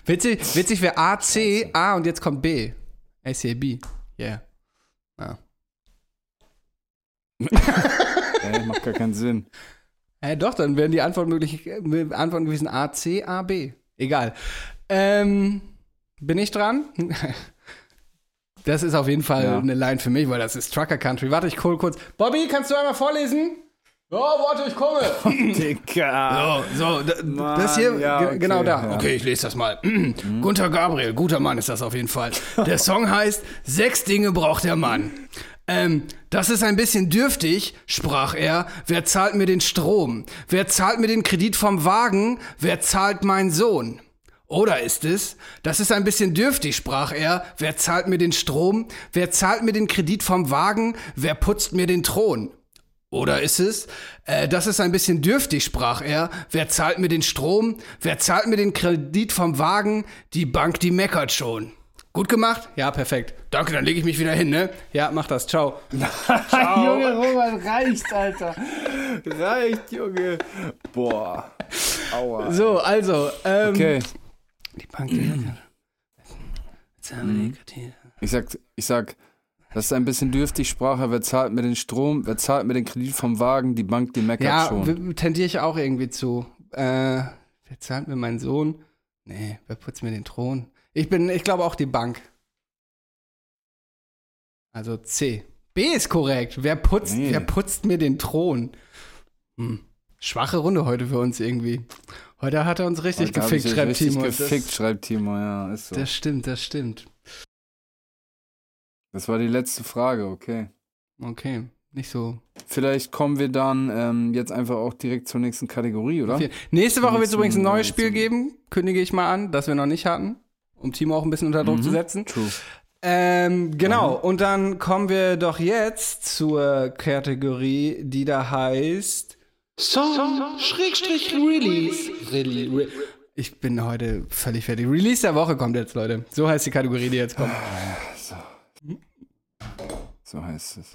Witzig, witzig wäre A, C, A und jetzt kommt B. A, C, B. Yeah. Ah. *laughs* Ey, macht gar keinen Sinn. Äh, doch, dann wären die Antworten, möglich, äh, Antworten gewesen A, C, A, B. Egal. Ähm, bin ich dran? *laughs* Das ist auf jeden Fall Ja. eine Line für mich, weil das ist Trucker Country. Warte, ich hol kurz. Bobby, kannst du einmal vorlesen? Ja, warte, ich komme. *laughs* Digga. So, so, da, Mann, das hier, ja, ge- okay, genau da. ja. Mhm. Okay, ich lese das mal. *clears throat* Gunther Gabriel, guter Mann ist das auf jeden Fall. Der Song heißt Sechs Dinge braucht der Mann. Ähm, das ist ein bisschen dürftig, sprach er. Wer zahlt mir den Strom? Wer zahlt mir den Kredit vom Wagen? Wer zahlt mein Sohn? Oder ist es, das ist ein bisschen dürftig, sprach er. Wer zahlt mir den Strom? Wer zahlt mir den Kredit vom Wagen? Wer putzt mir den Thron? Oder ist es, äh, das ist ein bisschen dürftig, sprach er. Wer zahlt mir den Strom? Wer zahlt mir den Kredit vom Wagen? Die Bank, die meckert schon. Gut gemacht? Ja, perfekt. Danke, dann lege ich mich wieder hin, ne? Ja, mach das. *laughs* Ciao. Junge, Roman, reicht, Alter. Reicht, Junge. Boah. Aua. So, also, ähm. Okay, Die Bank, die meckert. Jetzt haben wir die Kredite. ich sag, ich sag, das ist ein bisschen dürftig, sprach er. Wer zahlt mir den Strom? Wer zahlt mir den Kredit vom Wagen? Die Bank, die meckert Ja, schon. w- tendiere ich auch irgendwie zu. Äh, wer zahlt mir meinen Sohn? Nee, wer putzt mir den Thron? Ich bin, ich glaube auch die Bank. Also C. B ist korrekt. Wer putzt, Nee. wer putzt mir den Thron? Hm. Schwache Runde heute für uns irgendwie. Heute hat er uns richtig gefickt, schreibt richtig Timo. gefickt, Das, schreibt Timo, ja, ist so. das stimmt, das stimmt. Das war die letzte Frage, okay. Okay, nicht so Vielleicht kommen wir dann ähm, jetzt einfach auch direkt zur nächsten Kategorie, oder? viel. Nächste Woche wird es übrigens ein neues Spiel geben, kündige ich mal an, das wir noch nicht hatten, um Timo auch ein bisschen unter Druck Mhm. zu setzen. True. Ähm, genau. Und dann kommen wir doch jetzt zur Kategorie, die da heißt Song, Schrägstrich Release. Really, re ich bin heute völlig fertig. Release der Woche kommt jetzt, Leute. So heißt die Kategorie, die jetzt kommt. So heißt es.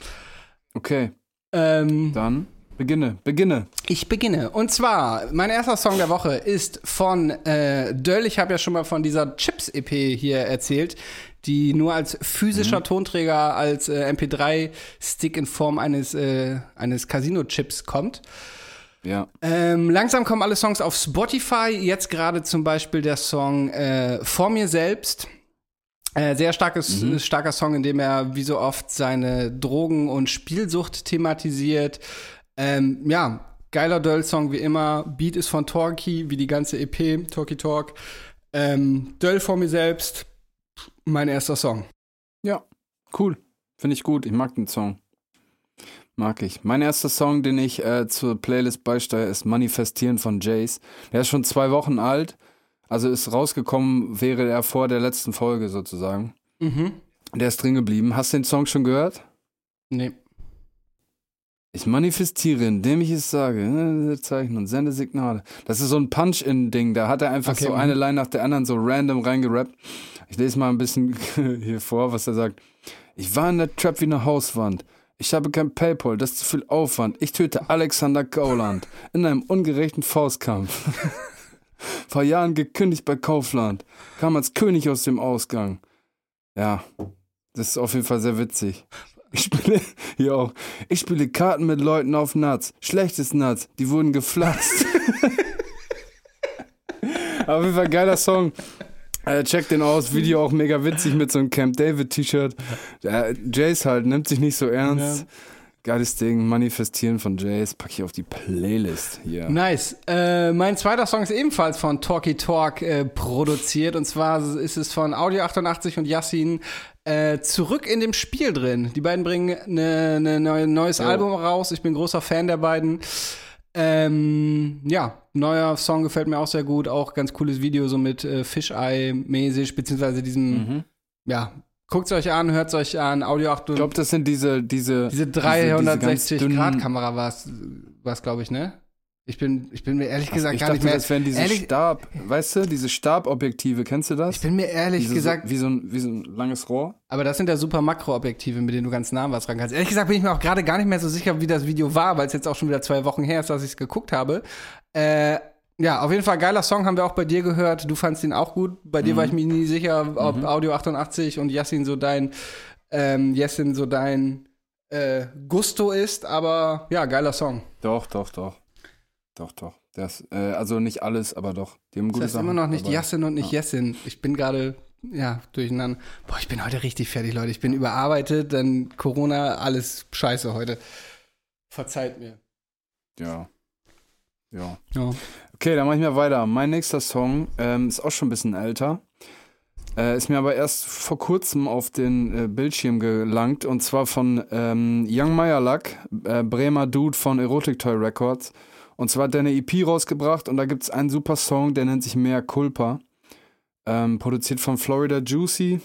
Okay, Ähm, dann beginne, beginne. Ich beginne. Und zwar, mein erster Song der Woche ist von äh, Döll. Ich habe ja schon mal von dieser Chips-EP hier erzählt, die nur als physischer Tonträger, als äh, MP3-Stick in Form eines, äh, eines Casino-Chips kommt. Ja. Ähm, langsam kommen alle Songs auf Spotify. Jetzt gerade zum Beispiel der Song äh, Vor mir selbst. Äh, sehr starkes, starker Song, in dem er wie so oft seine Drogen- und Spielsucht thematisiert. Ähm, ja, geiler Döll-Song wie immer. Beat ist von Torki, wie die ganze EP, Torki Talk. Ähm, Döll vor mir selbst, mein erster Song. Ja, cool. Finde ich gut. Ich mag den Song. Mag ich. Mein erster Song, den ich äh, zur Playlist beisteuere, ist Manifestieren von Jace. Der ist schon zwei Wochen alt. Also ist rausgekommen, wäre er vor der letzten Folge sozusagen. Mhm. Der ist drin geblieben. Hast du den Song schon gehört? Nee. Ich manifestiere, indem ich es sage, äh, Zeichen und sende Signale. Das ist so ein Punch-In-Ding. Da hat er einfach Okay, so mhm. eine Line nach der anderen so random reingerappt. Ich lese mal ein bisschen *laughs* hier vor, was er sagt. Ich war in der Trap wie eine Hauswand. Ich habe kein Paypal, das ist zu viel Aufwand. Ich töte Alexander Gauland in einem ungerechten Faustkampf. *laughs* Vor Jahren gekündigt bei Kaufland. Kam als König aus dem Ausgang. Ja, das ist auf jeden Fall sehr witzig. Ich spiele *laughs* auch. Ich spiele Karten mit Leuten auf Nuts. Schlechtes Nuts. Die wurden geflatzt. *laughs* auf jeden Fall geiler Song. Äh, check den aus. Video auch mega witzig mit so einem Camp David T-Shirt. Äh, Jace halt, nimmt sich nicht so ernst. Geiles Ding. Manifestieren von Jace. Pack ich auf die Playlist hier. Nice. Äh, mein zweiter Song ist ebenfalls von Talky Talk äh, produziert. Und zwar ist es von Audio 88 und Yassin äh, zurück in dem Spiel drin. Die beiden bringen ein ne, ne, neues Album raus. Ich bin großer Fan der beiden. Ähm, ja, neuer Song gefällt mir auch sehr gut. Auch ganz cooles Video, so mit äh, Fisheye-mäßig, beziehungsweise diesem, ja, guckt es euch an, hört es euch an. Audio 88. Ich glaube, das sind diese, diese, Diese diese ganz dünnen- 360-Grad-Kamera war es, glaube ich, ne? Ich bin, ich bin mir ehrlich gesagt ich gar dachte, nicht mehr. das wären diese ehrlich, Stab, weißt du, diese Stabobjektive, kennst du das? ich bin mir ehrlich diese gesagt, wie, so ein, wie so ein langes Rohr. aber das sind ja super Makroobjektive, mit denen du ganz nah was ran kannst. Ehrlich gesagt bin ich mir auch gerade gar nicht mehr so sicher, wie das Video war, weil es jetzt auch schon wieder zwei Wochen her ist, dass ich es geguckt habe. Äh, ja, auf jeden Fall geiler Song, haben wir auch bei dir gehört. Du fandst ihn auch gut. Bei dir war ich mir nie sicher, ob Audio 88 und Yassin so dein, ähm, Yassin so dein äh, Gusto ist, aber ja, geiler Song. Doch, doch, doch. Doch, doch. Das, äh, also nicht alles, aber doch. Die haben gute Das heißt Sachen. immer noch nicht. Yassin und nicht Jessin. Ich bin gerade, ja, durcheinander. Boah, ich bin heute richtig fertig, Leute. Ich bin überarbeitet, dann Corona, alles scheiße heute. Verzeiht mir. Ja. Ja. Ja. Okay, dann mach ich mal weiter. Mein nächster Song ähm, ist auch schon ein bisschen älter. Äh, ist mir aber erst vor kurzem auf den äh, Bildschirm gelangt und zwar von ähm, Young Meyerlack, äh, Bremer Dude von Erotic Toy Records. Und zwar hat der eine EP rausgebracht und da gibt es einen super Song, der nennt sich Mea Culpa. Ähm, produziert von Florida Juicy.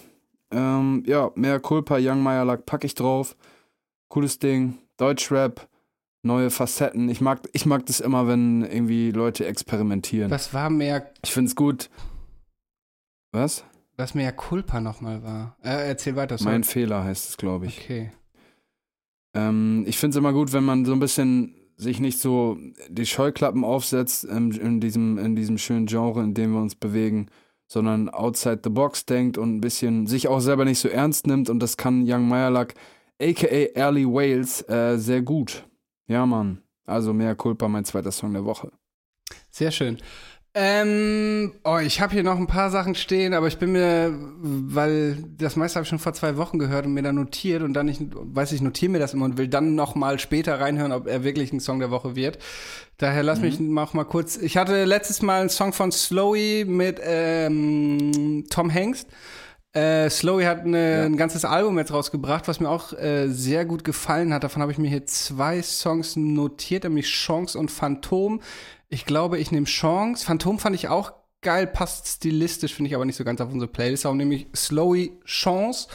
Ähm, ja, Mea Culpa, Young Meyerlack packe ich drauf. Cooles Ding. Deutschrap, neue Facetten. Ich mag, ich mag das immer, wenn irgendwie Leute experimentieren. Was war mehr, Ich find's gut. Was? was mehr Culpa nochmal war? Äh, erzähl weiter, sorry. Mein Fehler heißt es, glaube ich. Okay. Ähm, ich finde es immer gut, wenn man so ein bisschen sich nicht so die Scheuklappen aufsetzt in, in, diesem, in diesem schönen Genre, in dem wir uns bewegen, sondern outside the box denkt und ein bisschen sich auch selber nicht so ernst nimmt. Und das kann Young Meyerlack, aka Early Wales, äh, sehr gut. Ja, Mann. Also mehr Culpa, mein zweiter Song der Woche. Sehr schön. Ähm, oh, ich habe hier noch ein paar Sachen stehen, aber ich bin mir, weil das meiste habe ich schon vor zwei Wochen gehört und mir dann notiert und dann ich weiß ich notiere mir das immer und will dann noch mal später reinhören, ob er wirklich ein Song der Woche wird. Daher lass mich noch mal kurz. Ich hatte letztes Mal einen Song von Slowy mit ähm, Tom Hanks. Äh, Slowy hat eine, ein ganzes Album jetzt rausgebracht, was mir auch äh, sehr gut gefallen hat. Davon habe ich mir hier zwei Songs notiert, nämlich Chance und Phantom. Ich glaube, ich nehme Chance. Phantom fand ich auch geil, passt stilistisch, finde ich aber nicht so ganz auf unsere Playlist. Darum nehme ich Slowy Chance.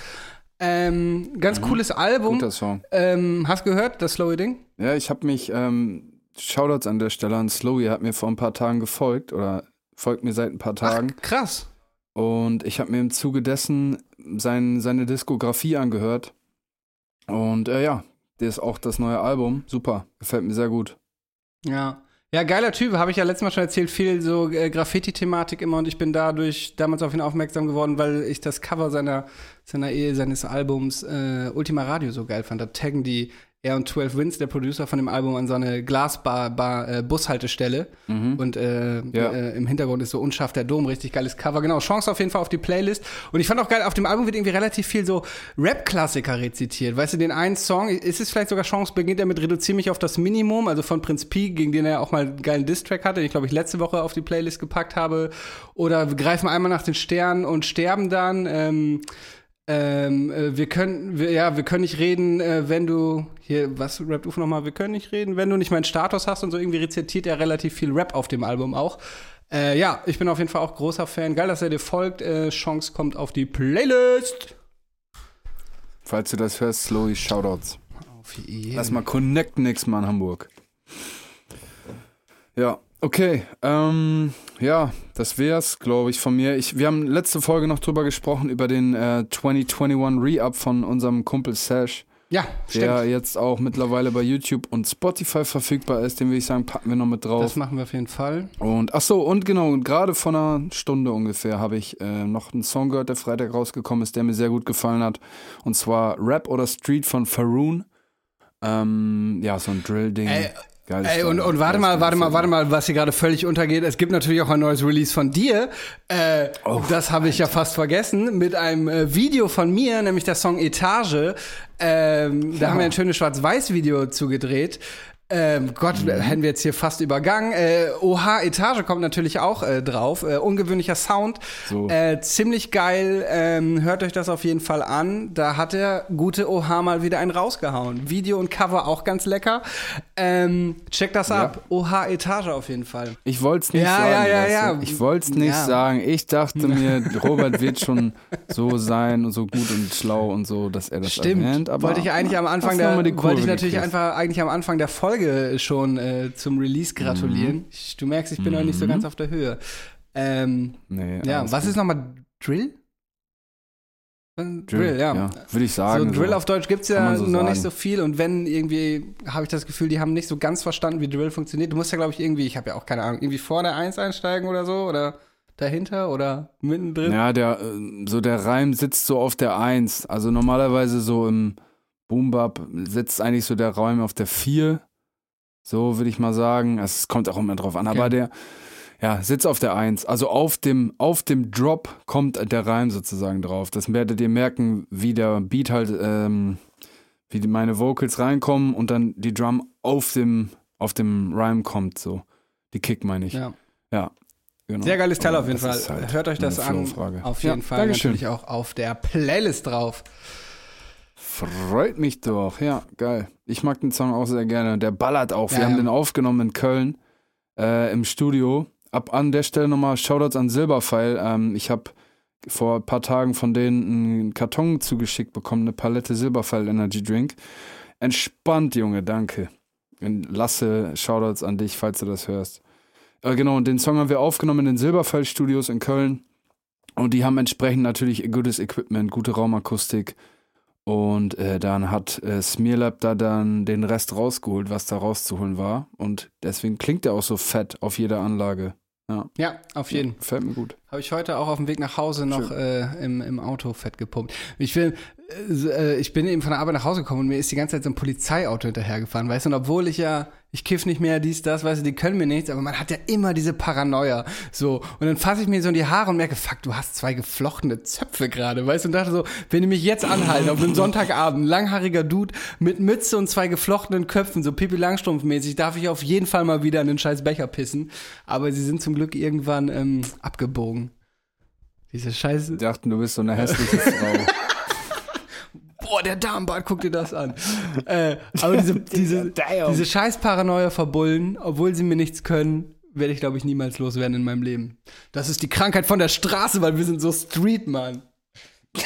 Ähm, ganz cooles Album. Guter Song. Ähm, hast gehört, das Slowy-Ding? Ja, ich habe mich, ähm, Shoutouts an der Stelle an Slowy, hat mir vor ein paar Tagen gefolgt oder folgt mir seit ein paar Tagen. Ach, krass. Und ich habe mir im Zuge dessen sein, seine Diskografie angehört. Und äh, ja, der ist auch das neue Album. Super, gefällt mir sehr gut. Ja. Ja, geiler Typ, habe ich ja letztes Mal schon erzählt, viel so äh, Graffiti-Thematik immer und ich bin dadurch damals auf ihn aufmerksam geworden, weil ich das Cover seiner, seiner Ehe, seines Albums äh, Ultima Radio so geil fand. Da taggen die er und 12 Wins, der Producer von dem Album, an so eine Glasbar Bar, äh, Bushaltestelle. Und äh, Ja. äh, im Hintergrund ist so unscharf der Dom, richtig geiles Cover. Genau, Chance auf jeden Fall auf die Playlist. Und ich fand auch geil, auf dem Album wird irgendwie relativ viel so Rap-Klassiker rezitiert. Weißt du, den einen Song, ist es vielleicht sogar Chance, beginnt er mit Reduzier mich auf das Minimum, also von Prinz P, gegen den er auch mal einen geilen Diss-Track hatte, den ich glaube ich letzte Woche auf die Playlist gepackt habe. Oder wir greifen einmal nach den Sternen und sterben dann. Ähm, ähm, äh, wir können, wir, ja, wir können nicht reden, äh, wenn du, hier, was rappt Ufo nochmal, wir können nicht reden, wenn du nicht meinen Status hast und so irgendwie rezitiert er relativ viel Rap auf dem Album auch. Äh, ja, ich bin auf jeden Fall auch großer Fan. Geil, dass er dir folgt. Äh, Chance kommt auf die Playlist. Falls du das hörst, Slowy Shoutouts. Auf jeden. Lass mal connecten nächstes Mal in Hamburg. Ja, okay. Ähm, ja, das wär's, glaube ich, von mir. Ich, wir haben letzte Folge noch drüber gesprochen, über den äh, 2021 Re-Up von unserem Kumpel Sash, Ja, der stimmt. jetzt auch mittlerweile bei YouTube und Spotify verfügbar ist. Den würde ich sagen, packen wir noch mit drauf. Das machen wir auf jeden Fall. Und ach so, und genau, und gerade vor einer Stunde ungefähr habe ich äh, noch einen Song gehört, der Freitag rausgekommen ist, der mir sehr gut gefallen hat. Und zwar Rap oder Street von Faroon. Ähm, ja, so ein Drill-Ding. Ey, Geiles Ey, und, und warte mal, warte mal, warte mal, was hier gerade völlig untergeht. Es gibt natürlich auch ein neues Release von dir. Äh, Oh, das habe ich ja fast vergessen. Mit einem äh, Video von mir, nämlich der Song Etage. Ähm, Da haben wir ein schönes Schwarz-Weiß-Video zugedreht. Ähm, Gott, Mhm. hätten wir jetzt hier fast übergangen. Äh, OH Etage kommt natürlich auch äh, drauf. Äh, ungewöhnlicher Sound. So. Äh, ziemlich geil. Ähm, hört euch das auf jeden Fall an. Da hat der gute OH mal wieder einen rausgehauen. Video und Cover auch ganz lecker. Ähm, checkt das ab. OH Etage auf jeden Fall. Ich wollte es nicht Ja, sagen. ja, ja, ja. Ich wollte es nicht Ja. sagen. Ich dachte *laughs* mir, Robert wird schon so sein und so gut und schlau und so, dass er das Stimmt. erwähnt. Aber wollte ich eigentlich am Anfang der wollte ich natürlich gekriegt. einfach eigentlich am Anfang der Folge schon äh, zum Release gratulieren. Mhm. Ich, du merkst, ich bin noch nicht so ganz auf der Höhe. Ähm, Nee, ja, was gut. ist nochmal Drill? Drill, ja. Würde ich sagen. so Drill auf Deutsch gibt's ja Kann man so noch nicht sagen. so viel und wenn irgendwie habe ich das Gefühl, die haben nicht so ganz verstanden, wie Drill funktioniert. Du musst ja glaube ich irgendwie, ich habe ja auch keine Ahnung, irgendwie vor der 1 einsteigen oder so oder dahinter oder mittendrin. Ja, der, äh, so der Reim sitzt so auf der Eins. Also normalerweise so im Boom Bap sitzt eigentlich so der Reim auf der Vier. So würde ich mal sagen. Es kommt auch immer drauf an. Aber Okay. der, ja, sitzt auf der Eins. Also auf dem, auf dem Drop kommt der Reim sozusagen drauf. Das werdet ihr merken, wie der Beat halt, ähm, wie meine Vocals reinkommen und dann die Drum auf dem, auf dem Rhyme kommt, so. Die Kick meine ich. Ja. Ja. Genau. Sehr geiles Teil auf jeden Fall. halt Hört euch das an. Auf Ja, jeden Fall Dankeschön. natürlich auch auf der Playlist drauf. Freut mich doch. Ja, geil. Ich mag den Song auch sehr gerne. Der ballert auch. Wir Ja, haben den aufgenommen in Köln äh, im Studio. Ab an der Stelle nochmal Shoutouts an Silberpfeil. Ähm, ich habe vor ein paar Tagen von denen einen Karton zugeschickt bekommen, eine Palette Silberpfeil Energy Drink. Entspannt, Junge, danke. Lasse, Shoutouts an dich, falls du das hörst. Äh, genau, und den Song haben wir aufgenommen in den Silberpfeil Studios in Köln. Und die haben entsprechend natürlich gutes Equipment, gute Raumakustik. Und äh, dann hat äh, Smearlab da dann den Rest rausgeholt, was da rauszuholen war. Und deswegen klingt er auch so fett auf jeder Anlage. Ja, auf jeden. Gefällt mir gut. Habe ich heute auch auf dem Weg nach Hause noch äh, im, im Auto fett gepumpt. Ich will, äh, ich bin eben von der Arbeit nach Hause gekommen und mir ist die ganze Zeit so ein Polizeiauto hinterhergefahren, weißt du, und obwohl ich ja, ich kiff nicht mehr, dies, das, weißt du, die können mir nichts, aber man hat ja immer diese Paranoia, so. Und dann fasse ich mir so in die Haare und merke, fuck, du hast zwei geflochtene Zöpfe gerade, weißt du, und dachte so, wenn die mich jetzt anhalten auf einem Sonntagabend, langhaariger Dude mit Mütze und zwei geflochtenen Köpfen, so Pippi Langstrumpf-mäßig, darf ich auf jeden Fall mal wieder in den scheiß Becher pissen. Aber sie sind zum Glück irgendwann ähm, abgebogen. Diese Scheiße. Die dachten, du bist so eine hässliche *laughs* Frau. Boah, der Darmbart, guck dir das an. *laughs* äh, aber diese, *laughs* diese, diese scheiß Paranoia verbullen, obwohl sie mir nichts können, werde ich, glaube ich, niemals loswerden in meinem Leben. Das ist die Krankheit von der Straße, weil wir sind so Street, Mann. *laughs*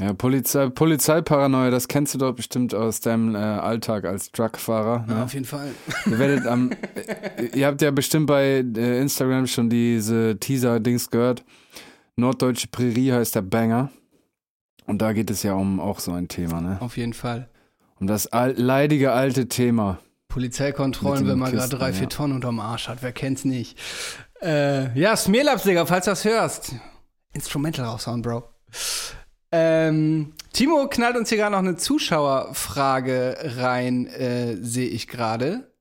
Ja, Polizei, Polizeiparanoia, das kennst du doch bestimmt aus deinem äh, Alltag als Truckfahrer. Ne? Auf jeden Fall. Ihr werdet am, äh, ihr habt ja bestimmt bei äh, Instagram schon diese Teaser-Dings gehört. Norddeutsche Prärie heißt der Banger. Und da geht es ja um auch so ein Thema, ne? Auf jeden Fall. Um das al leidige alte Thema. Polizeikontrollen, wenn man gerade drei, vier ja. Tonnen unterm Arsch hat. Wer kennt's nicht? Äh, ja, Smearlaps, Digga, falls du das hörst. Instrumental raushauen, Bro. Ähm, Timo knallt uns hier gerade noch eine Zuschauerfrage rein, äh, sehe ich gerade.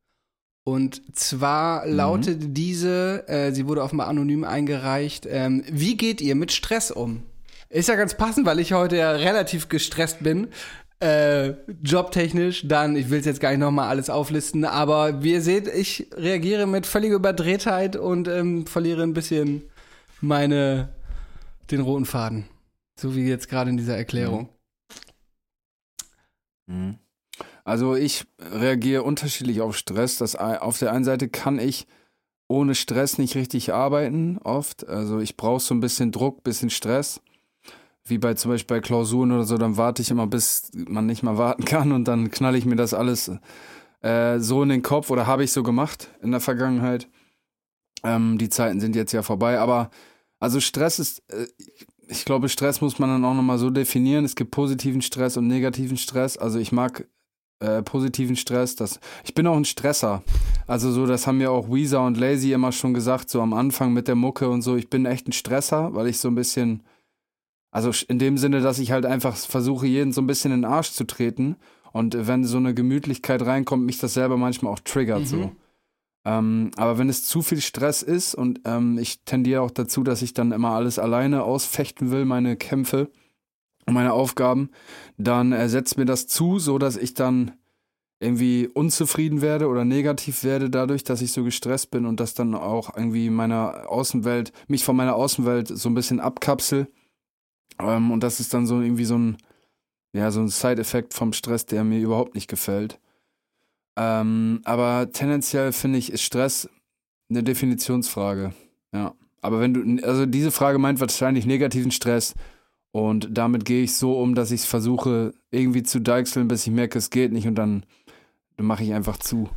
Und zwar lautet diese, äh, sie wurde offenbar anonym eingereicht, ähm, wie geht ihr mit Stress um? Ist ja ganz passend, weil ich heute ja relativ gestresst bin. Äh, jobtechnisch, dann, ich will es jetzt gar nicht nochmal alles auflisten, aber wie ihr seht, ich reagiere mit völliger Überdrehtheit und ähm, verliere ein bisschen meine, den roten Faden. So wie jetzt gerade in dieser Erklärung. Mhm. Also ich reagiere unterschiedlich auf Stress. Das, auf der einen Seite kann ich ohne Stress nicht richtig arbeiten, oft. Also ich brauche so ein bisschen Druck, bisschen Stress. Wie bei zum Beispiel bei Klausuren oder so, dann warte ich immer, bis man nicht mal warten kann und dann knalle ich mir das alles äh, so in den Kopf oder habe ich so gemacht in der Vergangenheit. Ähm, die Zeiten sind jetzt ja vorbei, aber also Stress ist, äh, ich glaube, Stress muss man dann auch nochmal so definieren. Es gibt positiven Stress und negativen Stress. Also ich mag äh, positiven Stress. Das, ich bin auch ein Stresser. Also so, das haben mir auch Weezer und Lazy immer schon gesagt, so am Anfang mit der Mucke und so. Ich bin echt ein Stresser, weil ich so ein bisschen, also in dem Sinne, dass ich halt einfach versuche, jeden so ein bisschen in den Arsch zu treten. Und wenn so eine Gemütlichkeit reinkommt, mich das selber manchmal auch triggert so. Ähm, aber wenn es zu viel Stress ist und ähm, ich tendiere auch dazu, dass ich dann immer alles alleine ausfechten will, meine Kämpfe und meine Aufgaben, dann ersetzt mir das zu, so dass ich dann irgendwie unzufrieden werde oder negativ werde dadurch, dass ich so gestresst bin und das dann auch irgendwie meiner Außenwelt, mich von meiner Außenwelt so ein bisschen abkapsel. Ähm, und das ist dann so irgendwie so ein, ja, so ein Side-Effekt vom Stress, der mir überhaupt nicht gefällt. Ähm, aber tendenziell finde ich, ist Stress eine Definitionsfrage. Ja. Aber wenn du, also diese Frage meint wahrscheinlich negativen Stress und damit gehe ich so um, dass ich es versuche, irgendwie zu deichseln, bis ich merke, es geht nicht und dann, dann mache ich einfach zu.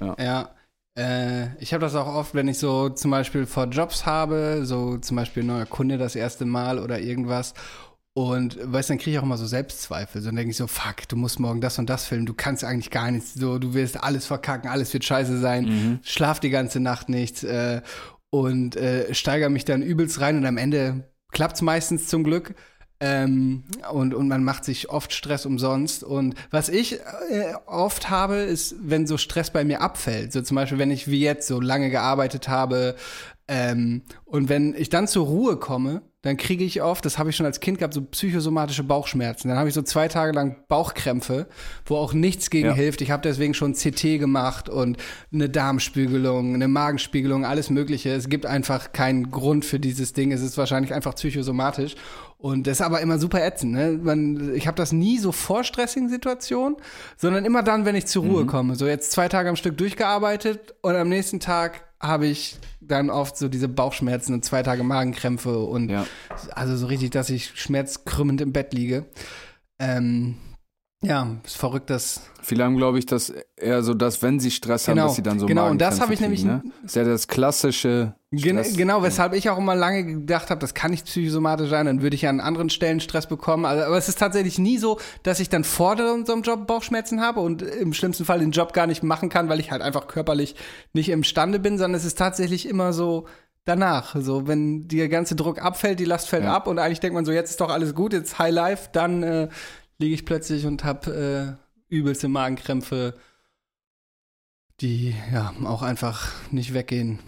Ja. Äh, ich habe das auch oft, wenn ich so zum Beispiel vor Jobs habe, so zum Beispiel neuer Kunde das erste Mal oder irgendwas. Und weißt du, dann kriege ich auch immer so Selbstzweifel. So dann denke ich so, fuck, du musst morgen das und das filmen, du kannst eigentlich gar nichts, so, du wirst alles verkacken, alles wird scheiße sein, schlaf die ganze Nacht nicht äh, und äh, steigere mich dann übelst rein und am Ende klappt's meistens zum Glück. Ähm, und, und man macht sich oft Stress umsonst. Und was ich äh, oft habe, ist, wenn so Stress bei mir abfällt. So zum Beispiel, wenn ich wie jetzt so lange gearbeitet habe ähm, und wenn ich dann zur Ruhe komme, dann kriege ich oft, das habe ich schon als Kind gehabt, so psychosomatische Bauchschmerzen. Dann habe ich so zwei Tage lang Bauchkrämpfe, wo auch nichts gegen Ja. hilft. Ich habe deswegen schon CT gemacht und eine Darmspiegelung, eine Magenspiegelung, alles Mögliche. Es gibt einfach keinen Grund für dieses Ding. Es ist wahrscheinlich einfach psychosomatisch. Und das ist aber immer super ätzend. Ne? Man, ich habe das nie so vor stressigen Situationen, sondern immer dann, wenn ich zur Ruhe komme. So jetzt zwei Tage am Stück durchgearbeitet und am nächsten Tag habe ich dann oft so diese Bauchschmerzen und zwei Tage Magenkrämpfe und Ja. also so richtig, dass ich schmerzkrümmend im Bett liege. Ähm, ja, ist verrückt, dass Viele haben, glaube ich, dass eher so, dass wenn sie Stress haben, Genau, dass sie dann so genau, und das habe ich nämlich- Ne? Ist ja das klassische Gen Stress. genau, weshalb ich auch immer lange gedacht habe, das kann nicht psychosomatisch sein, dann würde ich an anderen Stellen Stress bekommen. Also, aber es ist tatsächlich nie so, dass ich dann vor so einem Job Bauchschmerzen habe und im schlimmsten Fall den Job gar nicht machen kann, weil ich halt einfach körperlich nicht imstande bin, sondern es ist tatsächlich immer so danach. So, wenn der ganze Druck abfällt, die Last fällt Ja. ab und eigentlich denkt man so, jetzt ist doch alles gut, jetzt High Life, dann äh, liege ich plötzlich und habe äh, übelste Magenkrämpfe, die ja auch einfach nicht weggehen.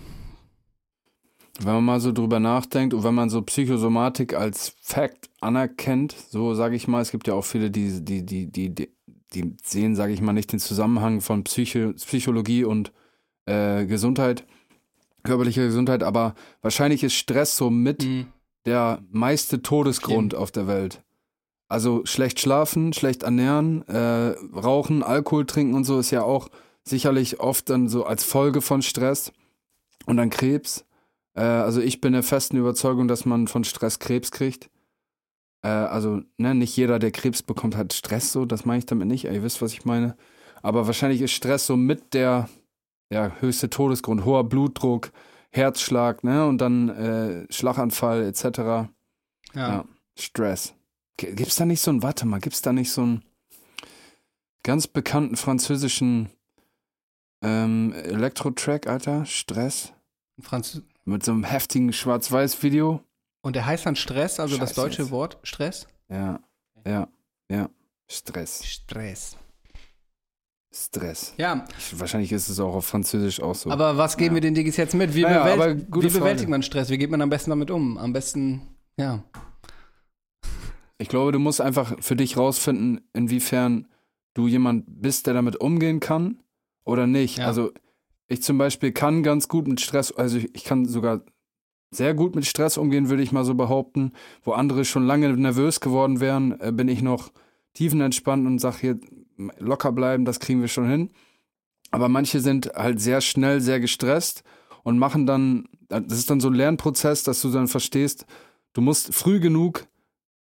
Wenn man mal so drüber nachdenkt und wenn man so Psychosomatik als Fact anerkennt, so sage ich mal, es gibt ja auch viele, die, die, die, die, die, die sehen, sage ich mal, nicht den Zusammenhang von Psycho Psychologie und äh, Gesundheit, körperlicher Gesundheit, aber wahrscheinlich ist Stress so mit Mhm. der meiste Todesgrund auf der Welt. Also schlecht schlafen, schlecht ernähren, äh, rauchen, Alkohol trinken und so ist ja auch sicherlich oft dann so als Folge von Stress und dann Krebs. Äh, also ich bin der festen Überzeugung, dass man von Stress Krebs kriegt. Äh, also ne, nicht jeder, der Krebs bekommt, hat Stress so. Das meine ich damit nicht. Ihr wisst, was ich meine. Aber wahrscheinlich ist Stress so mit der ja, höchste Todesgrund. Hoher Blutdruck, Herzschlag, ne? Und dann äh, Schlaganfall etc. Ja. Ja. Stress. Gibt's da nicht so ein, warte mal, gibt's da nicht so einen ganz bekannten französischen ähm, Elektro-Track, Alter? Stress? Franz Mit so einem heftigen Schwarz-Weiß-Video? und der heißt dann Stress, also das Scheiße deutsche jetzt. Wort Stress? Ja, ja, ja. Stress. Stress. Stress. Ja, Ich, wahrscheinlich ist es auch auf Französisch auch so. aber was geben Ja. wir den Diggis jetzt mit? Wie, Naja, bewält- wie bewältigt man Stress? Wie geht man am besten damit um? Am besten, ja. Ich glaube, du musst einfach für dich rausfinden, inwiefern du jemand bist, der damit umgehen kann oder nicht. Ja. Also ich zum Beispiel kann ganz gut mit Stress, also ich, ich kann sogar sehr gut mit Stress umgehen, würde ich mal so behaupten. Wo andere schon lange nervös geworden wären, äh, bin ich noch tiefenentspannt und sage hier locker bleiben, das kriegen wir schon hin. Aber manche sind halt sehr schnell sehr gestresst und machen dann, das ist dann so ein Lernprozess, dass du dann verstehst, du musst früh genug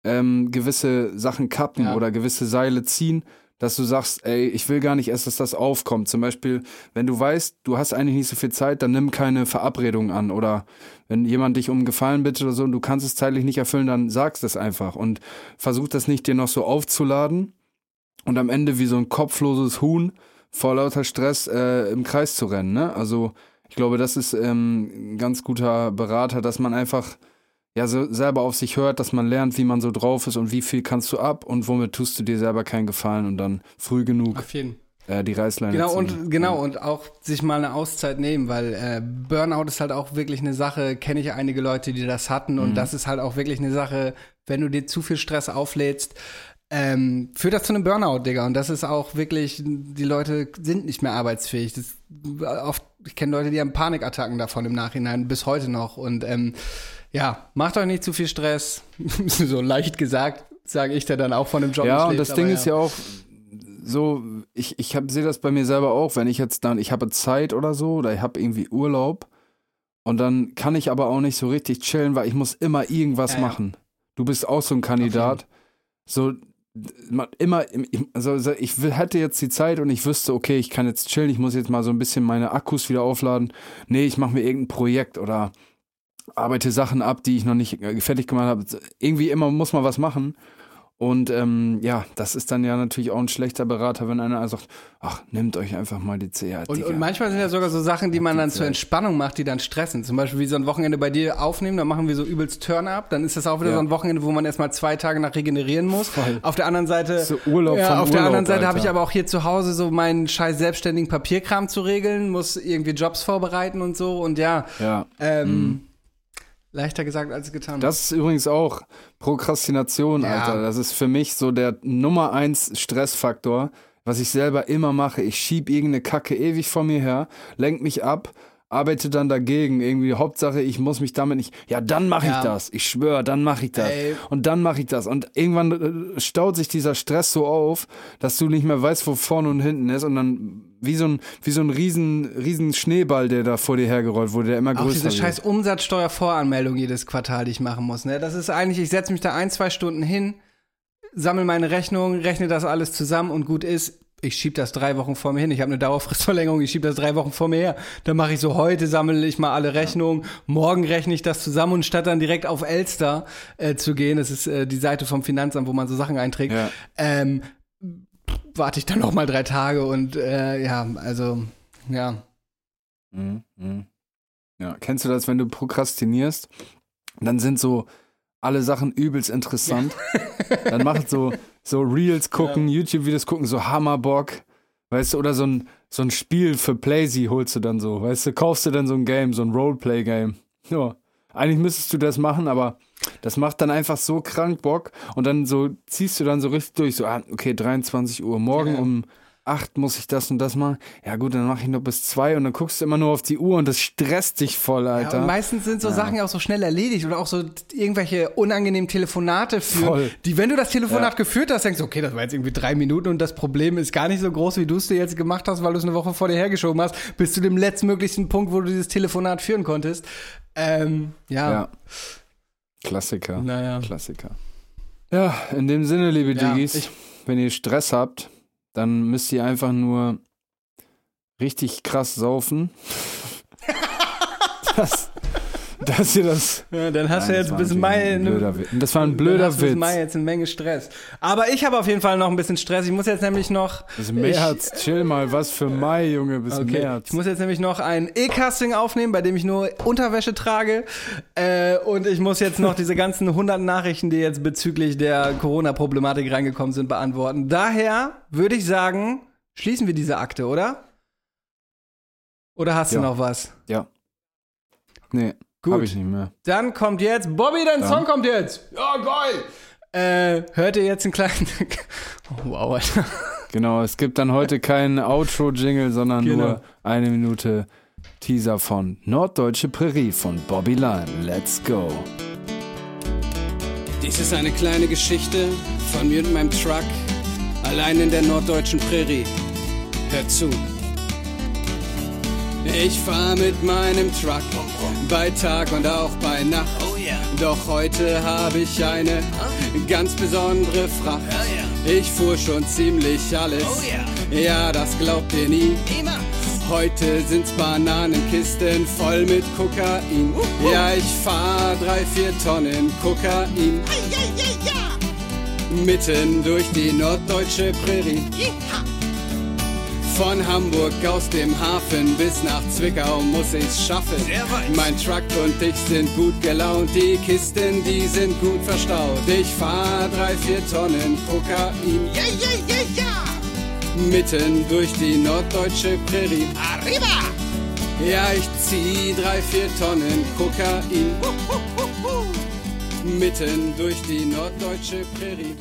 ähm, gewisse Sachen kappen Ja. oder gewisse Seile ziehen, dass du sagst, ey, ich will gar nicht erst, dass das aufkommt. Zum Beispiel, wenn du weißt, du hast eigentlich nicht so viel Zeit, dann nimm keine Verabredung an. Oder wenn jemand dich um Gefallen bittet oder so und du kannst es zeitlich nicht erfüllen, dann sagst es einfach und versuch das nicht dir noch so aufzuladen und am Ende wie so ein kopfloses Huhn vor lauter Stress äh, im Kreis zu rennen. Ne? Also ich glaube, das ist ähm, ein ganz guter Berater, dass man einfach ja so selber auf sich hört, dass man lernt, wie man so drauf ist und wie viel kannst du ab und womit tust du dir selber keinen Gefallen und dann früh genug Auf jeden äh, die Reißleine Genau ziehen. und genau und auch sich mal eine Auszeit nehmen, weil äh, Burnout ist halt auch wirklich eine Sache. Kenne ich einige Leute, die das hatten Mhm. und das ist halt auch wirklich eine Sache, wenn du dir zu viel Stress auflädst, ähm, führt das zu einem Burnout, Digga. Und das ist auch wirklich, die Leute sind nicht mehr arbeitsfähig. Das, oft, ich kenne Leute, die haben Panikattacken davon im Nachhinein, bis heute noch. Und ähm, ja, macht euch nicht zu viel Stress. *laughs* so leicht gesagt, sage ich, der dann auch von dem Job Ja, und lebt, das Ding aber ist ja auch so, ich, ich sehe das bei mir selber auch, wenn ich jetzt dann, ich habe Zeit oder so oder ich habe irgendwie Urlaub und dann kann ich aber auch nicht so richtig chillen, weil ich muss immer irgendwas Ja, ja. machen. Du bist auch so ein Kandidat. So immer, also ich will- hätte jetzt die Zeit und ich wüsste, okay, ich kann jetzt chillen, ich muss jetzt mal so ein bisschen meine Akkus wieder aufladen. Nee, ich mache mir irgendein Projekt oder arbeite Sachen ab, die ich noch nicht äh, fertig gemacht habe. Irgendwie immer muss man was machen. Und ähm, ja, das ist dann ja natürlich auch ein schlechter Berater, wenn einer sagt, ach, nehmt euch einfach mal die CA. Und, und manchmal sind ja sogar so Sachen, die man dann zur. Entspannung macht, die dann stressen. Zum Beispiel wie so ein Wochenende bei dir aufnehmen, dann machen wir so übelst Turn-up. Dann ist das auch wieder Ja. so ein Wochenende, wo man erstmal zwei Tage nach regenerieren muss. Voll. Auf der anderen Seite, So Urlaub ja, auf der Urlaub, anderen Seite habe ich aber auch hier zu Hause so meinen scheiß selbstständigen Papierkram zu regeln, muss irgendwie Jobs vorbereiten und so. Und ja, ja, ähm, leichter gesagt als getan. das ist übrigens auch Prokrastination, Ja. Alter. Das ist für mich so der Nummer eins Stressfaktor, was ich selber immer mache. Ich schieb irgendeine Kacke ewig vor mir her, lenk mich ab, arbeite dann dagegen. Irgendwie Hauptsache, ich muss mich damit nicht. Ja, dann mache Ja. ich das. Ich schwöre, dann mache ich das. Ey. Und dann mache ich das. Und irgendwann äh, staut sich dieser Stress so auf, dass du nicht mehr weißt, wo vorne und hinten ist. Und dann wie so ein, wie so ein riesen, riesen Schneeball, der da vor dir hergerollt wurde, der immer Auch größer diese wird. scheiß Umsatzsteuervoranmeldung jedes Quartal, die ich machen muss. Ne? Das ist eigentlich, ich setze mich da ein, zwei Stunden hin, sammle meine Rechnung, rechne das alles zusammen und gut ist. Ich schieb das drei Wochen vor mir hin. Ich habe eine Dauerfristverlängerung, ich schieb das drei Wochen vor mir her. Dann mache ich so, heute sammle ich mal alle Rechnungen, morgen rechne ich das zusammen und statt dann direkt auf Elster äh, zu gehen, das ist äh, die Seite vom Finanzamt, wo man so Sachen einträgt, Ja. ähm, warte ich dann noch mal drei Tage und äh, ja, also ja. Mhm, mhm. Ja, kennst du das, wenn du prokrastinierst? Dann sind so alle Sachen übelst interessant. Dann macht so, so Reels gucken, YouTube-Videos gucken, so Hammerbock, weißt du, oder so ein, so ein Spiel für Playsy holst du dann so, weißt du, kaufst du dann so ein Game, so ein Roleplay-Game. Ja, eigentlich müsstest du das machen, aber das macht dann einfach so krank Bock und dann so ziehst du dann so richtig durch, so, ah, okay, 23 Uhr, morgen Ja. um 8 muss ich das und das machen. Ja gut, dann mache ich noch bis 2 und dann guckst du immer nur auf die Uhr und das stresst dich voll, Ja, Alter. und meistens sind so Sachen ja auch so schnell erledigt oder auch so irgendwelche unangenehmen Telefonate führen, Voll. die, wenn du das Telefonat Ja. geführt hast, denkst du, okay, das war jetzt irgendwie drei Minuten und das Problem ist gar nicht so groß, wie du es dir jetzt gemacht hast, weil du es eine Woche vor dir hergeschoben hast, bis zu dem letztmöglichsten Punkt, wo du dieses Telefonat führen konntest. Ähm, ja. Klassiker. Naja. Klassiker. Ja, in dem Sinne, liebe Ja, Diggis, ich- wenn ihr Stress habt, dann müsst ihr einfach nur richtig krass saufen. *laughs* das, dass ihr das. Ja, dann hast Nein, du jetzt bis Mai. ein ne- Witz. Das war ein dann blöder hast du bis Witz. Mai jetzt eine Menge Stress. Aber ich habe auf jeden Fall noch ein bisschen Stress. Ich muss jetzt nämlich noch. Bis März, chill mal, was für Mai, Junge, bis Okay. März. Ich muss jetzt nämlich noch ein E-Casting aufnehmen, bei dem ich nur Unterwäsche trage. Äh, und ich muss jetzt noch diese ganzen *laughs* 100 Nachrichten, die jetzt bezüglich der Corona-Problematik reingekommen sind, beantworten. Daher würde ich sagen, schließen wir diese Akte, oder? Oder hast Ja. du noch was? Ja. Nee, Gut. hab ich nicht mehr. Dann kommt jetzt, Bobby, dein Ja. Song kommt jetzt. Ja, geil. Äh, hört ihr jetzt einen kleinen. *laughs* oh, wow, Alter. Genau, es gibt dann heute keinen Outro-Jingle, sondern Genau. nur eine Minute Teaser von Norddeutsche Prärie von Bobby Lime. Let's go. Dies ist eine kleine Geschichte von mir und meinem Truck, allein in der norddeutschen Prärie. Hört zu. Ich fahr mit meinem Truck bei Tag und auch bei Nacht. Doch heute habe ich eine ganz besondere Fracht. Ich fuhr schon ziemlich alles. Ja, das glaubt ihr nie. Heute sind's Bananenkisten voll mit Kokain. Ja, ich fahr drei, vier Tonnen Kokain. Mitten durch die norddeutsche Prärie. Von Hamburg aus dem Hafen bis nach Zwickau muss ich's schaffen. Mein Truck und ich sind gut gelaunt, die Kisten, die sind gut verstaut. Ich fahr drei, vier Tonnen Kokain. Mitten durch die norddeutsche Prärie. Arriba! Ja, ich zieh drei, vier Tonnen Kokain. Mitten durch die norddeutsche Prärie.